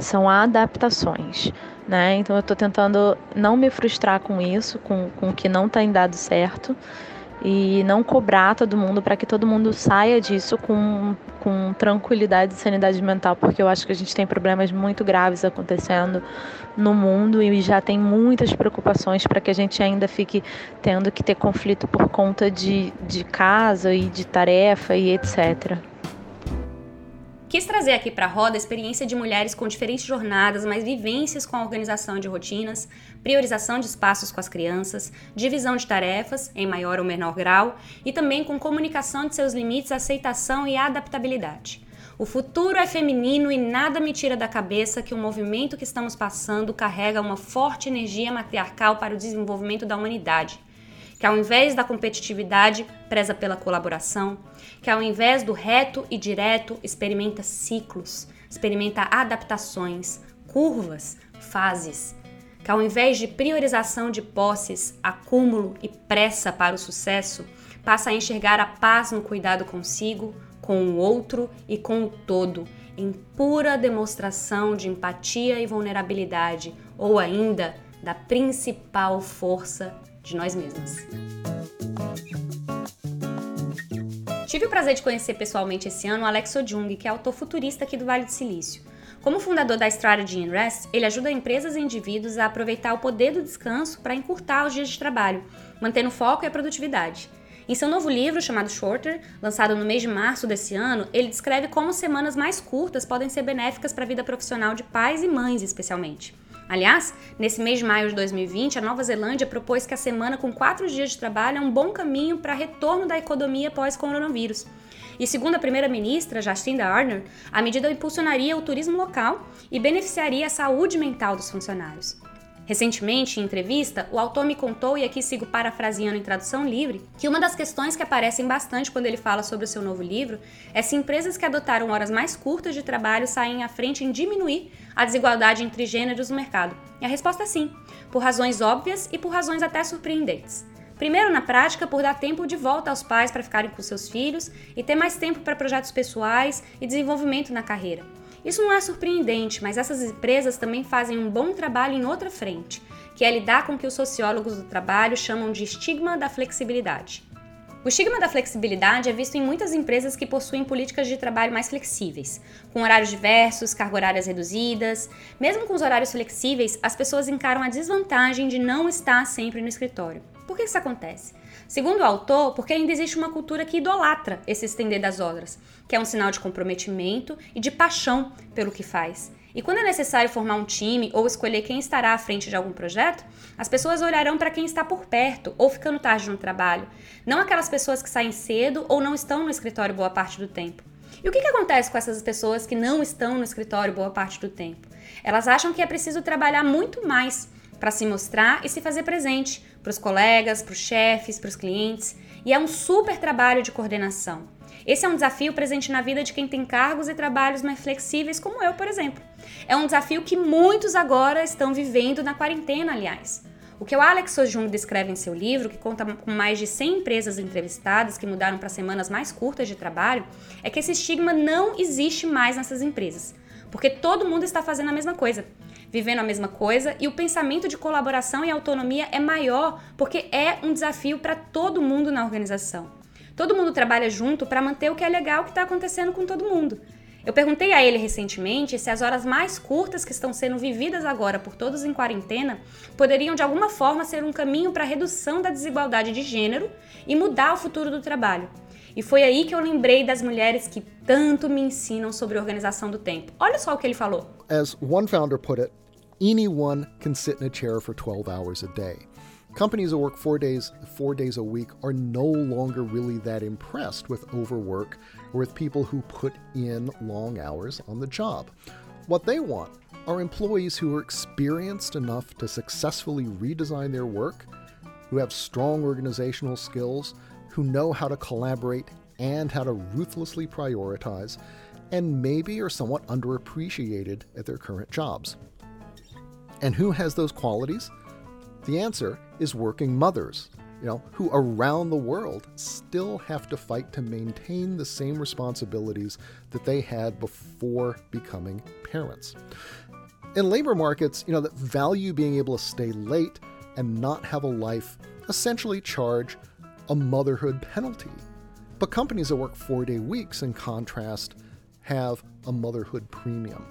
são adaptações né? Então eu estou tentando não me frustrar com isso, com, com o que não tem dado certo e não cobrar todo mundo para que todo mundo saia disso com, com tranquilidade e sanidade mental, porque eu acho que a gente tem problemas muito graves acontecendo no mundo e já tem muitas preocupações para que a gente ainda fique tendo que ter conflito por conta de, de casa e de tarefa e etc. Quis trazer aqui para a roda a experiência de mulheres com diferentes jornadas, mas vivências com a organização de rotinas, priorização de espaços com as crianças, divisão de tarefas, em maior ou menor grau, e também com comunicação de seus limites, aceitação e adaptabilidade. O futuro é feminino e nada me tira da cabeça que o movimento que estamos passando carrega uma forte energia matriarcal para o desenvolvimento da humanidade que ao invés da competitividade preza pela colaboração, que ao invés do reto e direto experimenta ciclos, experimenta adaptações, curvas, fases, que ao invés de priorização de posses, acúmulo e pressa para o sucesso, passa a enxergar a paz no cuidado consigo, com o outro e com o todo, em pura demonstração de empatia e vulnerabilidade, ou ainda da principal força de nós mesmas. Tive o prazer de conhecer pessoalmente esse ano o Alex Ojung, que é autor futurista aqui do Vale do Silício. Como fundador da Strategy and Rest, ele ajuda empresas e indivíduos a aproveitar o poder do descanso para encurtar os dias de trabalho, mantendo o foco e a produtividade. Em seu novo livro, chamado Shorter, lançado no mês de março desse ano, ele descreve como semanas mais curtas podem ser benéficas para a vida profissional de pais e mães, especialmente. Aliás, nesse mês de maio de 2020, a Nova Zelândia propôs que a semana com quatro dias de trabalho é um bom caminho para retorno da economia pós-coronavírus. E segundo a primeira-ministra Jacinda Ardern, a medida impulsionaria o turismo local e beneficiaria a saúde mental dos funcionários. Recentemente, em entrevista, o autor me contou, e aqui sigo parafraseando em tradução livre, que uma das questões que aparecem bastante quando ele fala sobre o seu novo livro é se empresas que adotaram horas mais curtas de trabalho saem à frente em diminuir a desigualdade entre gêneros no mercado. E a resposta é sim, por razões óbvias e por razões até surpreendentes. Primeiro, na prática, por dar tempo de volta aos pais para ficarem com seus filhos e ter mais tempo para projetos pessoais e desenvolvimento na carreira. Isso não é surpreendente, mas essas empresas também fazem um bom trabalho em outra frente, que é lidar com o que os sociólogos do trabalho chamam de estigma da flexibilidade. O estigma da flexibilidade é visto em muitas empresas que possuem políticas de trabalho mais flexíveis, com horários diversos, carga horárias reduzidas. Mesmo com os horários flexíveis, as pessoas encaram a desvantagem de não estar sempre no escritório. Por que isso acontece? Segundo o autor, porque ainda existe uma cultura que idolatra esse estender das horas, que é um sinal de comprometimento e de paixão pelo que faz. E quando é necessário formar um time ou escolher quem estará à frente de algum projeto, as pessoas olharão para quem está por perto ou ficando tarde no trabalho, não aquelas pessoas que saem cedo ou não estão no escritório boa parte do tempo. E o que, que acontece com essas pessoas que não estão no escritório boa parte do tempo? Elas acham que é preciso trabalhar muito mais para se mostrar e se fazer presente para os colegas, para os chefes, para os clientes. E é um super trabalho de coordenação. Esse é um desafio presente na vida de quem tem cargos e trabalhos mais flexíveis, como eu, por exemplo. É um desafio que muitos agora estão vivendo na quarentena, aliás. O que o Alex Sojung descreve em seu livro, que conta com mais de 100 empresas entrevistadas que mudaram para semanas mais curtas de trabalho, é que esse estigma não existe mais nessas empresas, porque todo mundo está fazendo a mesma coisa vivendo a mesma coisa e o pensamento de colaboração e autonomia é maior porque é um desafio para todo mundo na organização. Todo mundo trabalha junto para manter o que é legal que está acontecendo com todo mundo. Eu perguntei a ele recentemente se as horas mais curtas que estão sendo vividas agora por todos em quarentena poderiam de alguma forma ser um caminho para a redução da desigualdade de gênero e mudar o futuro do trabalho. E foi aí que eu lembrei das mulheres que tanto me ensinam sobre organização do tempo. Olha só o que ele falou. As one founder put it, anyone can sit in a chair for 12 hours a day. Companies that work four days, four days a week are no longer really that impressed with overwork or with people who put in long hours on the job. What they want are employees who are experienced enough to successfully redesign their work, who have strong organizational skills, who know how to collaborate and how to ruthlessly prioritize, and maybe are somewhat underappreciated at their current jobs. And who has those qualities? The answer is working mothers, you know, who around the world still have to fight to maintain the same responsibilities that they had before becoming parents. In labor markets, you know, that value being able to stay late and not have a life essentially charge a motherhood penalty. But companies that work four day weeks, in contrast, have a motherhood premium.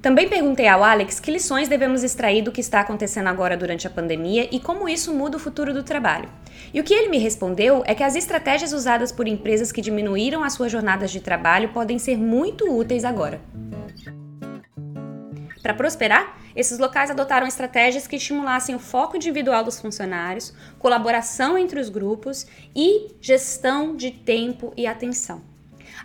Também perguntei ao Alex que lições devemos extrair do que está acontecendo agora durante a pandemia e como isso muda o futuro do trabalho. E o que ele me respondeu é que as estratégias usadas por empresas que diminuíram as suas jornadas de trabalho podem ser muito úteis agora. Para prosperar, esses locais adotaram estratégias que estimulassem o foco individual dos funcionários, colaboração entre os grupos e gestão de tempo e atenção.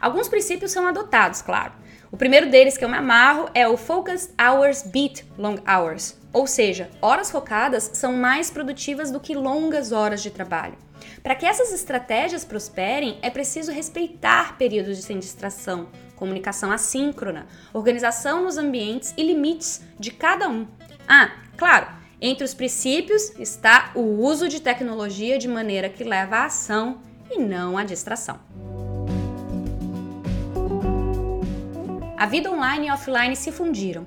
Alguns princípios são adotados, claro. O primeiro deles que eu me amarro é o Focused Hours Beat Long Hours, ou seja, horas focadas são mais produtivas do que longas horas de trabalho. Para que essas estratégias prosperem, é preciso respeitar períodos de sem distração, comunicação assíncrona, organização nos ambientes e limites de cada um. Ah, claro, entre os princípios está o uso de tecnologia de maneira que leva à ação e não à distração. A vida online e offline se fundiram.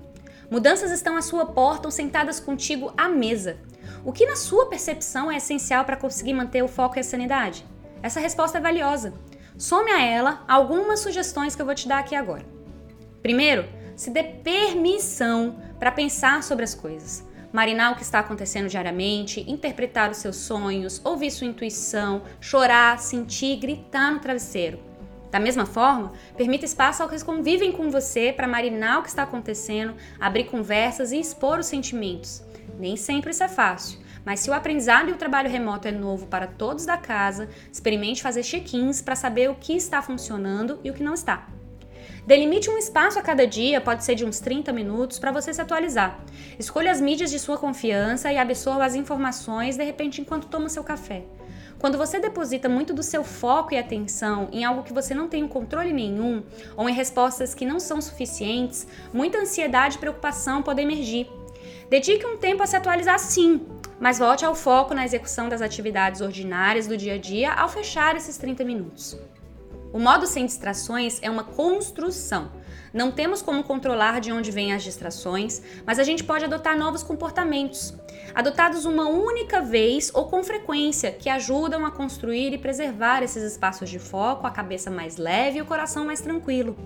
Mudanças estão à sua porta ou sentadas contigo à mesa. O que, na sua percepção, é essencial para conseguir manter o foco e a sanidade? Essa resposta é valiosa. Some a ela algumas sugestões que eu vou te dar aqui agora. Primeiro, se dê permissão para pensar sobre as coisas. Marinar o que está acontecendo diariamente, interpretar os seus sonhos, ouvir sua intuição, chorar, sentir, gritar no travesseiro. Da mesma forma, permita espaço aos que convivem com você para marinar o que está acontecendo, abrir conversas e expor os sentimentos. Nem sempre isso é fácil, mas se o aprendizado e o trabalho remoto é novo para todos da casa, experimente fazer check-ins para saber o que está funcionando e o que não está. Delimite um espaço a cada dia, pode ser de uns 30 minutos, para você se atualizar. Escolha as mídias de sua confiança e absorva as informações de repente enquanto toma seu café. Quando você deposita muito do seu foco e atenção em algo que você não tem um controle nenhum, ou em respostas que não são suficientes, muita ansiedade e preocupação podem emergir. Dedique um tempo a se atualizar sim, mas volte ao foco na execução das atividades ordinárias do dia a dia ao fechar esses 30 minutos. O modo sem distrações é uma construção. Não temos como controlar de onde vêm as distrações, mas a gente pode adotar novos comportamentos, adotados uma única vez ou com frequência, que ajudam a construir e preservar esses espaços de foco, a cabeça mais leve e o coração mais tranquilo.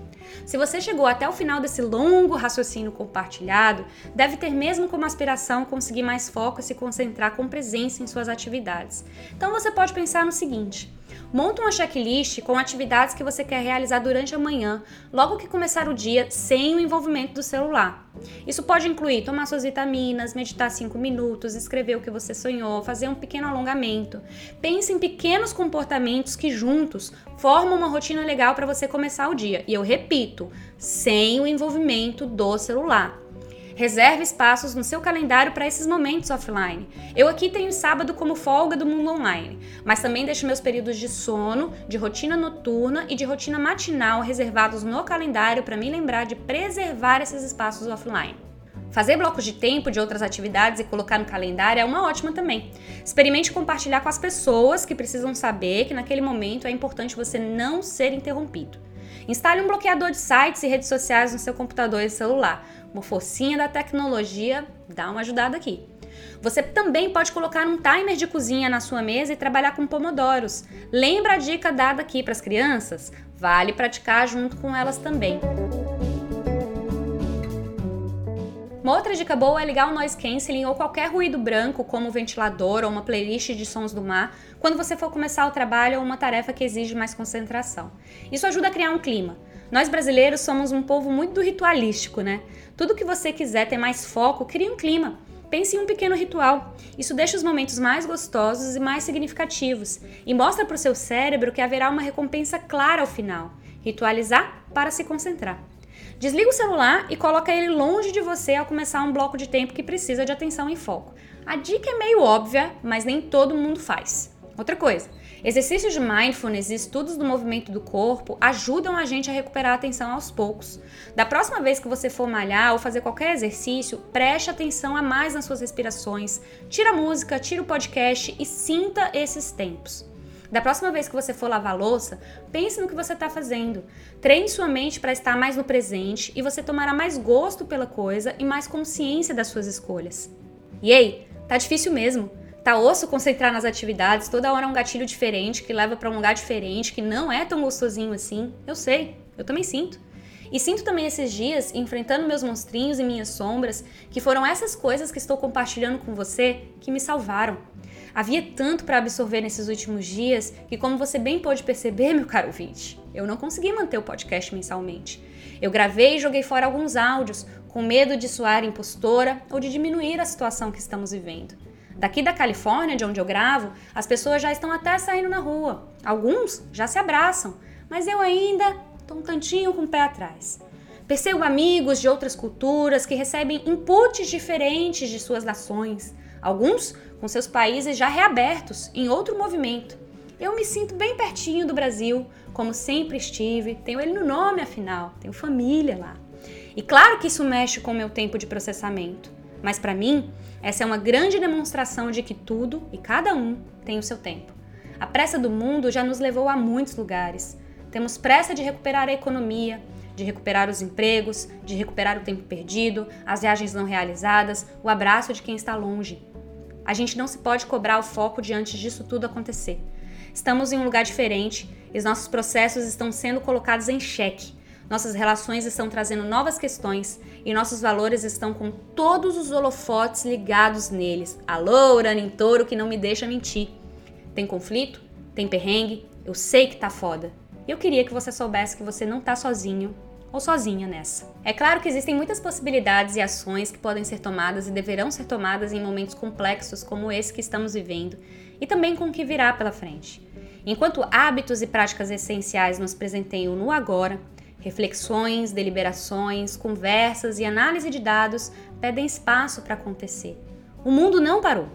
Se você chegou até o final desse longo raciocínio compartilhado, deve ter mesmo como aspiração conseguir mais foco e se concentrar com presença em suas atividades. Então você pode pensar no seguinte: Monta uma checklist com atividades que você quer realizar durante a manhã, logo que começar o dia, sem o envolvimento do celular. Isso pode incluir tomar suas vitaminas, meditar 5 minutos, escrever o que você sonhou, fazer um pequeno alongamento. Pense em pequenos comportamentos que juntos formam uma rotina legal para você começar o dia. E eu repito, sem o envolvimento do celular. Reserve espaços no seu calendário para esses momentos offline. Eu aqui tenho sábado como folga do mundo online, mas também deixo meus períodos de sono, de rotina noturna e de rotina matinal reservados no calendário para me lembrar de preservar esses espaços offline. Fazer blocos de tempo de outras atividades e colocar no calendário é uma ótima também. Experimente compartilhar com as pessoas que precisam saber que naquele momento é importante você não ser interrompido. Instale um bloqueador de sites e redes sociais no seu computador e celular uma forcinha da tecnologia dá uma ajudada aqui. Você também pode colocar um timer de cozinha na sua mesa e trabalhar com pomodoros. Lembra a dica dada aqui para as crianças? Vale praticar junto com elas também. Uma outra dica boa é ligar o noise cancelling ou qualquer ruído branco, como um ventilador ou uma playlist de sons do mar, quando você for começar o trabalho ou uma tarefa que exige mais concentração. Isso ajuda a criar um clima. Nós brasileiros somos um povo muito ritualístico, né? Tudo que você quiser ter mais foco, cria um clima. Pense em um pequeno ritual. Isso deixa os momentos mais gostosos e mais significativos e mostra para o seu cérebro que haverá uma recompensa clara ao final. Ritualizar para se concentrar. Desliga o celular e coloca ele longe de você ao começar um bloco de tempo que precisa de atenção e foco. A dica é meio óbvia, mas nem todo mundo faz. Outra coisa, exercícios de mindfulness e estudos do movimento do corpo ajudam a gente a recuperar a atenção aos poucos. Da próxima vez que você for malhar ou fazer qualquer exercício, preste atenção a mais nas suas respirações. Tira a música, tira o podcast e sinta esses tempos. Da próxima vez que você for lavar louça, pense no que você está fazendo. Treine sua mente para estar mais no presente e você tomará mais gosto pela coisa e mais consciência das suas escolhas. E aí, tá difícil mesmo? Tá osso concentrar nas atividades, toda hora é um gatilho diferente que leva para um lugar diferente, que não é tão gostosinho assim. Eu sei, eu também sinto. E sinto também esses dias, enfrentando meus monstrinhos e minhas sombras, que foram essas coisas que estou compartilhando com você que me salvaram. Havia tanto para absorver nesses últimos dias que, como você bem pôde perceber, meu caro ouvinte, eu não consegui manter o podcast mensalmente. Eu gravei e joguei fora alguns áudios, com medo de soar impostora ou de diminuir a situação que estamos vivendo. Daqui da Califórnia, de onde eu gravo, as pessoas já estão até saindo na rua. Alguns já se abraçam, mas eu ainda estou um tantinho com o pé atrás. Percebo amigos de outras culturas que recebem inputs diferentes de suas nações, alguns com seus países já reabertos em outro movimento. Eu me sinto bem pertinho do Brasil, como sempre estive, tenho ele no nome afinal, tenho família lá. E claro que isso mexe com o meu tempo de processamento, mas para mim, essa é uma grande demonstração de que tudo e cada um tem o seu tempo. A pressa do mundo já nos levou a muitos lugares. Temos pressa de recuperar a economia, de recuperar os empregos, de recuperar o tempo perdido, as viagens não realizadas, o abraço de quem está longe. A gente não se pode cobrar o foco diante disso tudo acontecer. Estamos em um lugar diferente e os nossos processos estão sendo colocados em xeque. Nossas relações estão trazendo novas questões e nossos valores estão com todos os holofotes ligados neles. Alô, Urano em touro que não me deixa mentir. Tem conflito? Tem perrengue? Eu sei que tá foda. Eu queria que você soubesse que você não tá sozinho ou sozinha nessa. É claro que existem muitas possibilidades e ações que podem ser tomadas e deverão ser tomadas em momentos complexos como esse que estamos vivendo e também com o que virá pela frente. Enquanto hábitos e práticas essenciais nos presenteiam no agora, reflexões, deliberações, conversas e análise de dados pedem espaço para acontecer. O mundo não parou.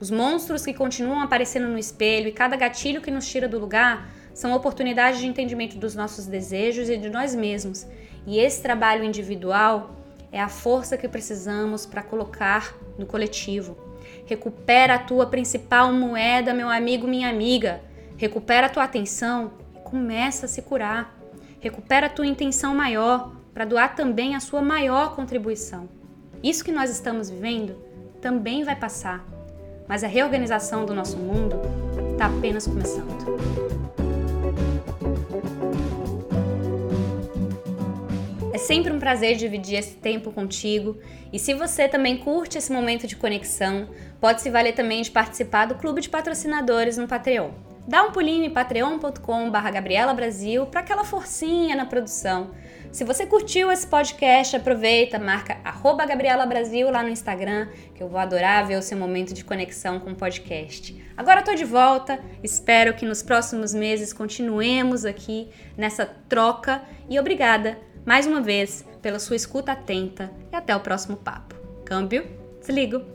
Os monstros que continuam aparecendo no espelho e cada gatilho que nos tira do lugar são oportunidades de entendimento dos nossos desejos e de nós mesmos. E esse trabalho individual é a força que precisamos para colocar no coletivo. Recupera a tua principal moeda, meu amigo, minha amiga. Recupera a tua atenção e começa a se curar. Recupera a tua intenção maior para doar também a sua maior contribuição. Isso que nós estamos vivendo também vai passar, mas a reorganização do nosso mundo está apenas começando. Sempre um prazer dividir esse tempo contigo. E se você também curte esse momento de conexão, pode se valer também de participar do clube de patrocinadores no Patreon. Dá um pulinho em patreon.com.br Gabriela Brasil para aquela forcinha na produção. Se você curtiu esse podcast, aproveita, marca arroba Gabriela Brasil lá no Instagram, que eu vou adorar ver o seu momento de conexão com o podcast. Agora tô de volta, espero que nos próximos meses continuemos aqui nessa troca e obrigada mais uma vez pela sua escuta atenta e até o próximo papo. Câmbio, desligo!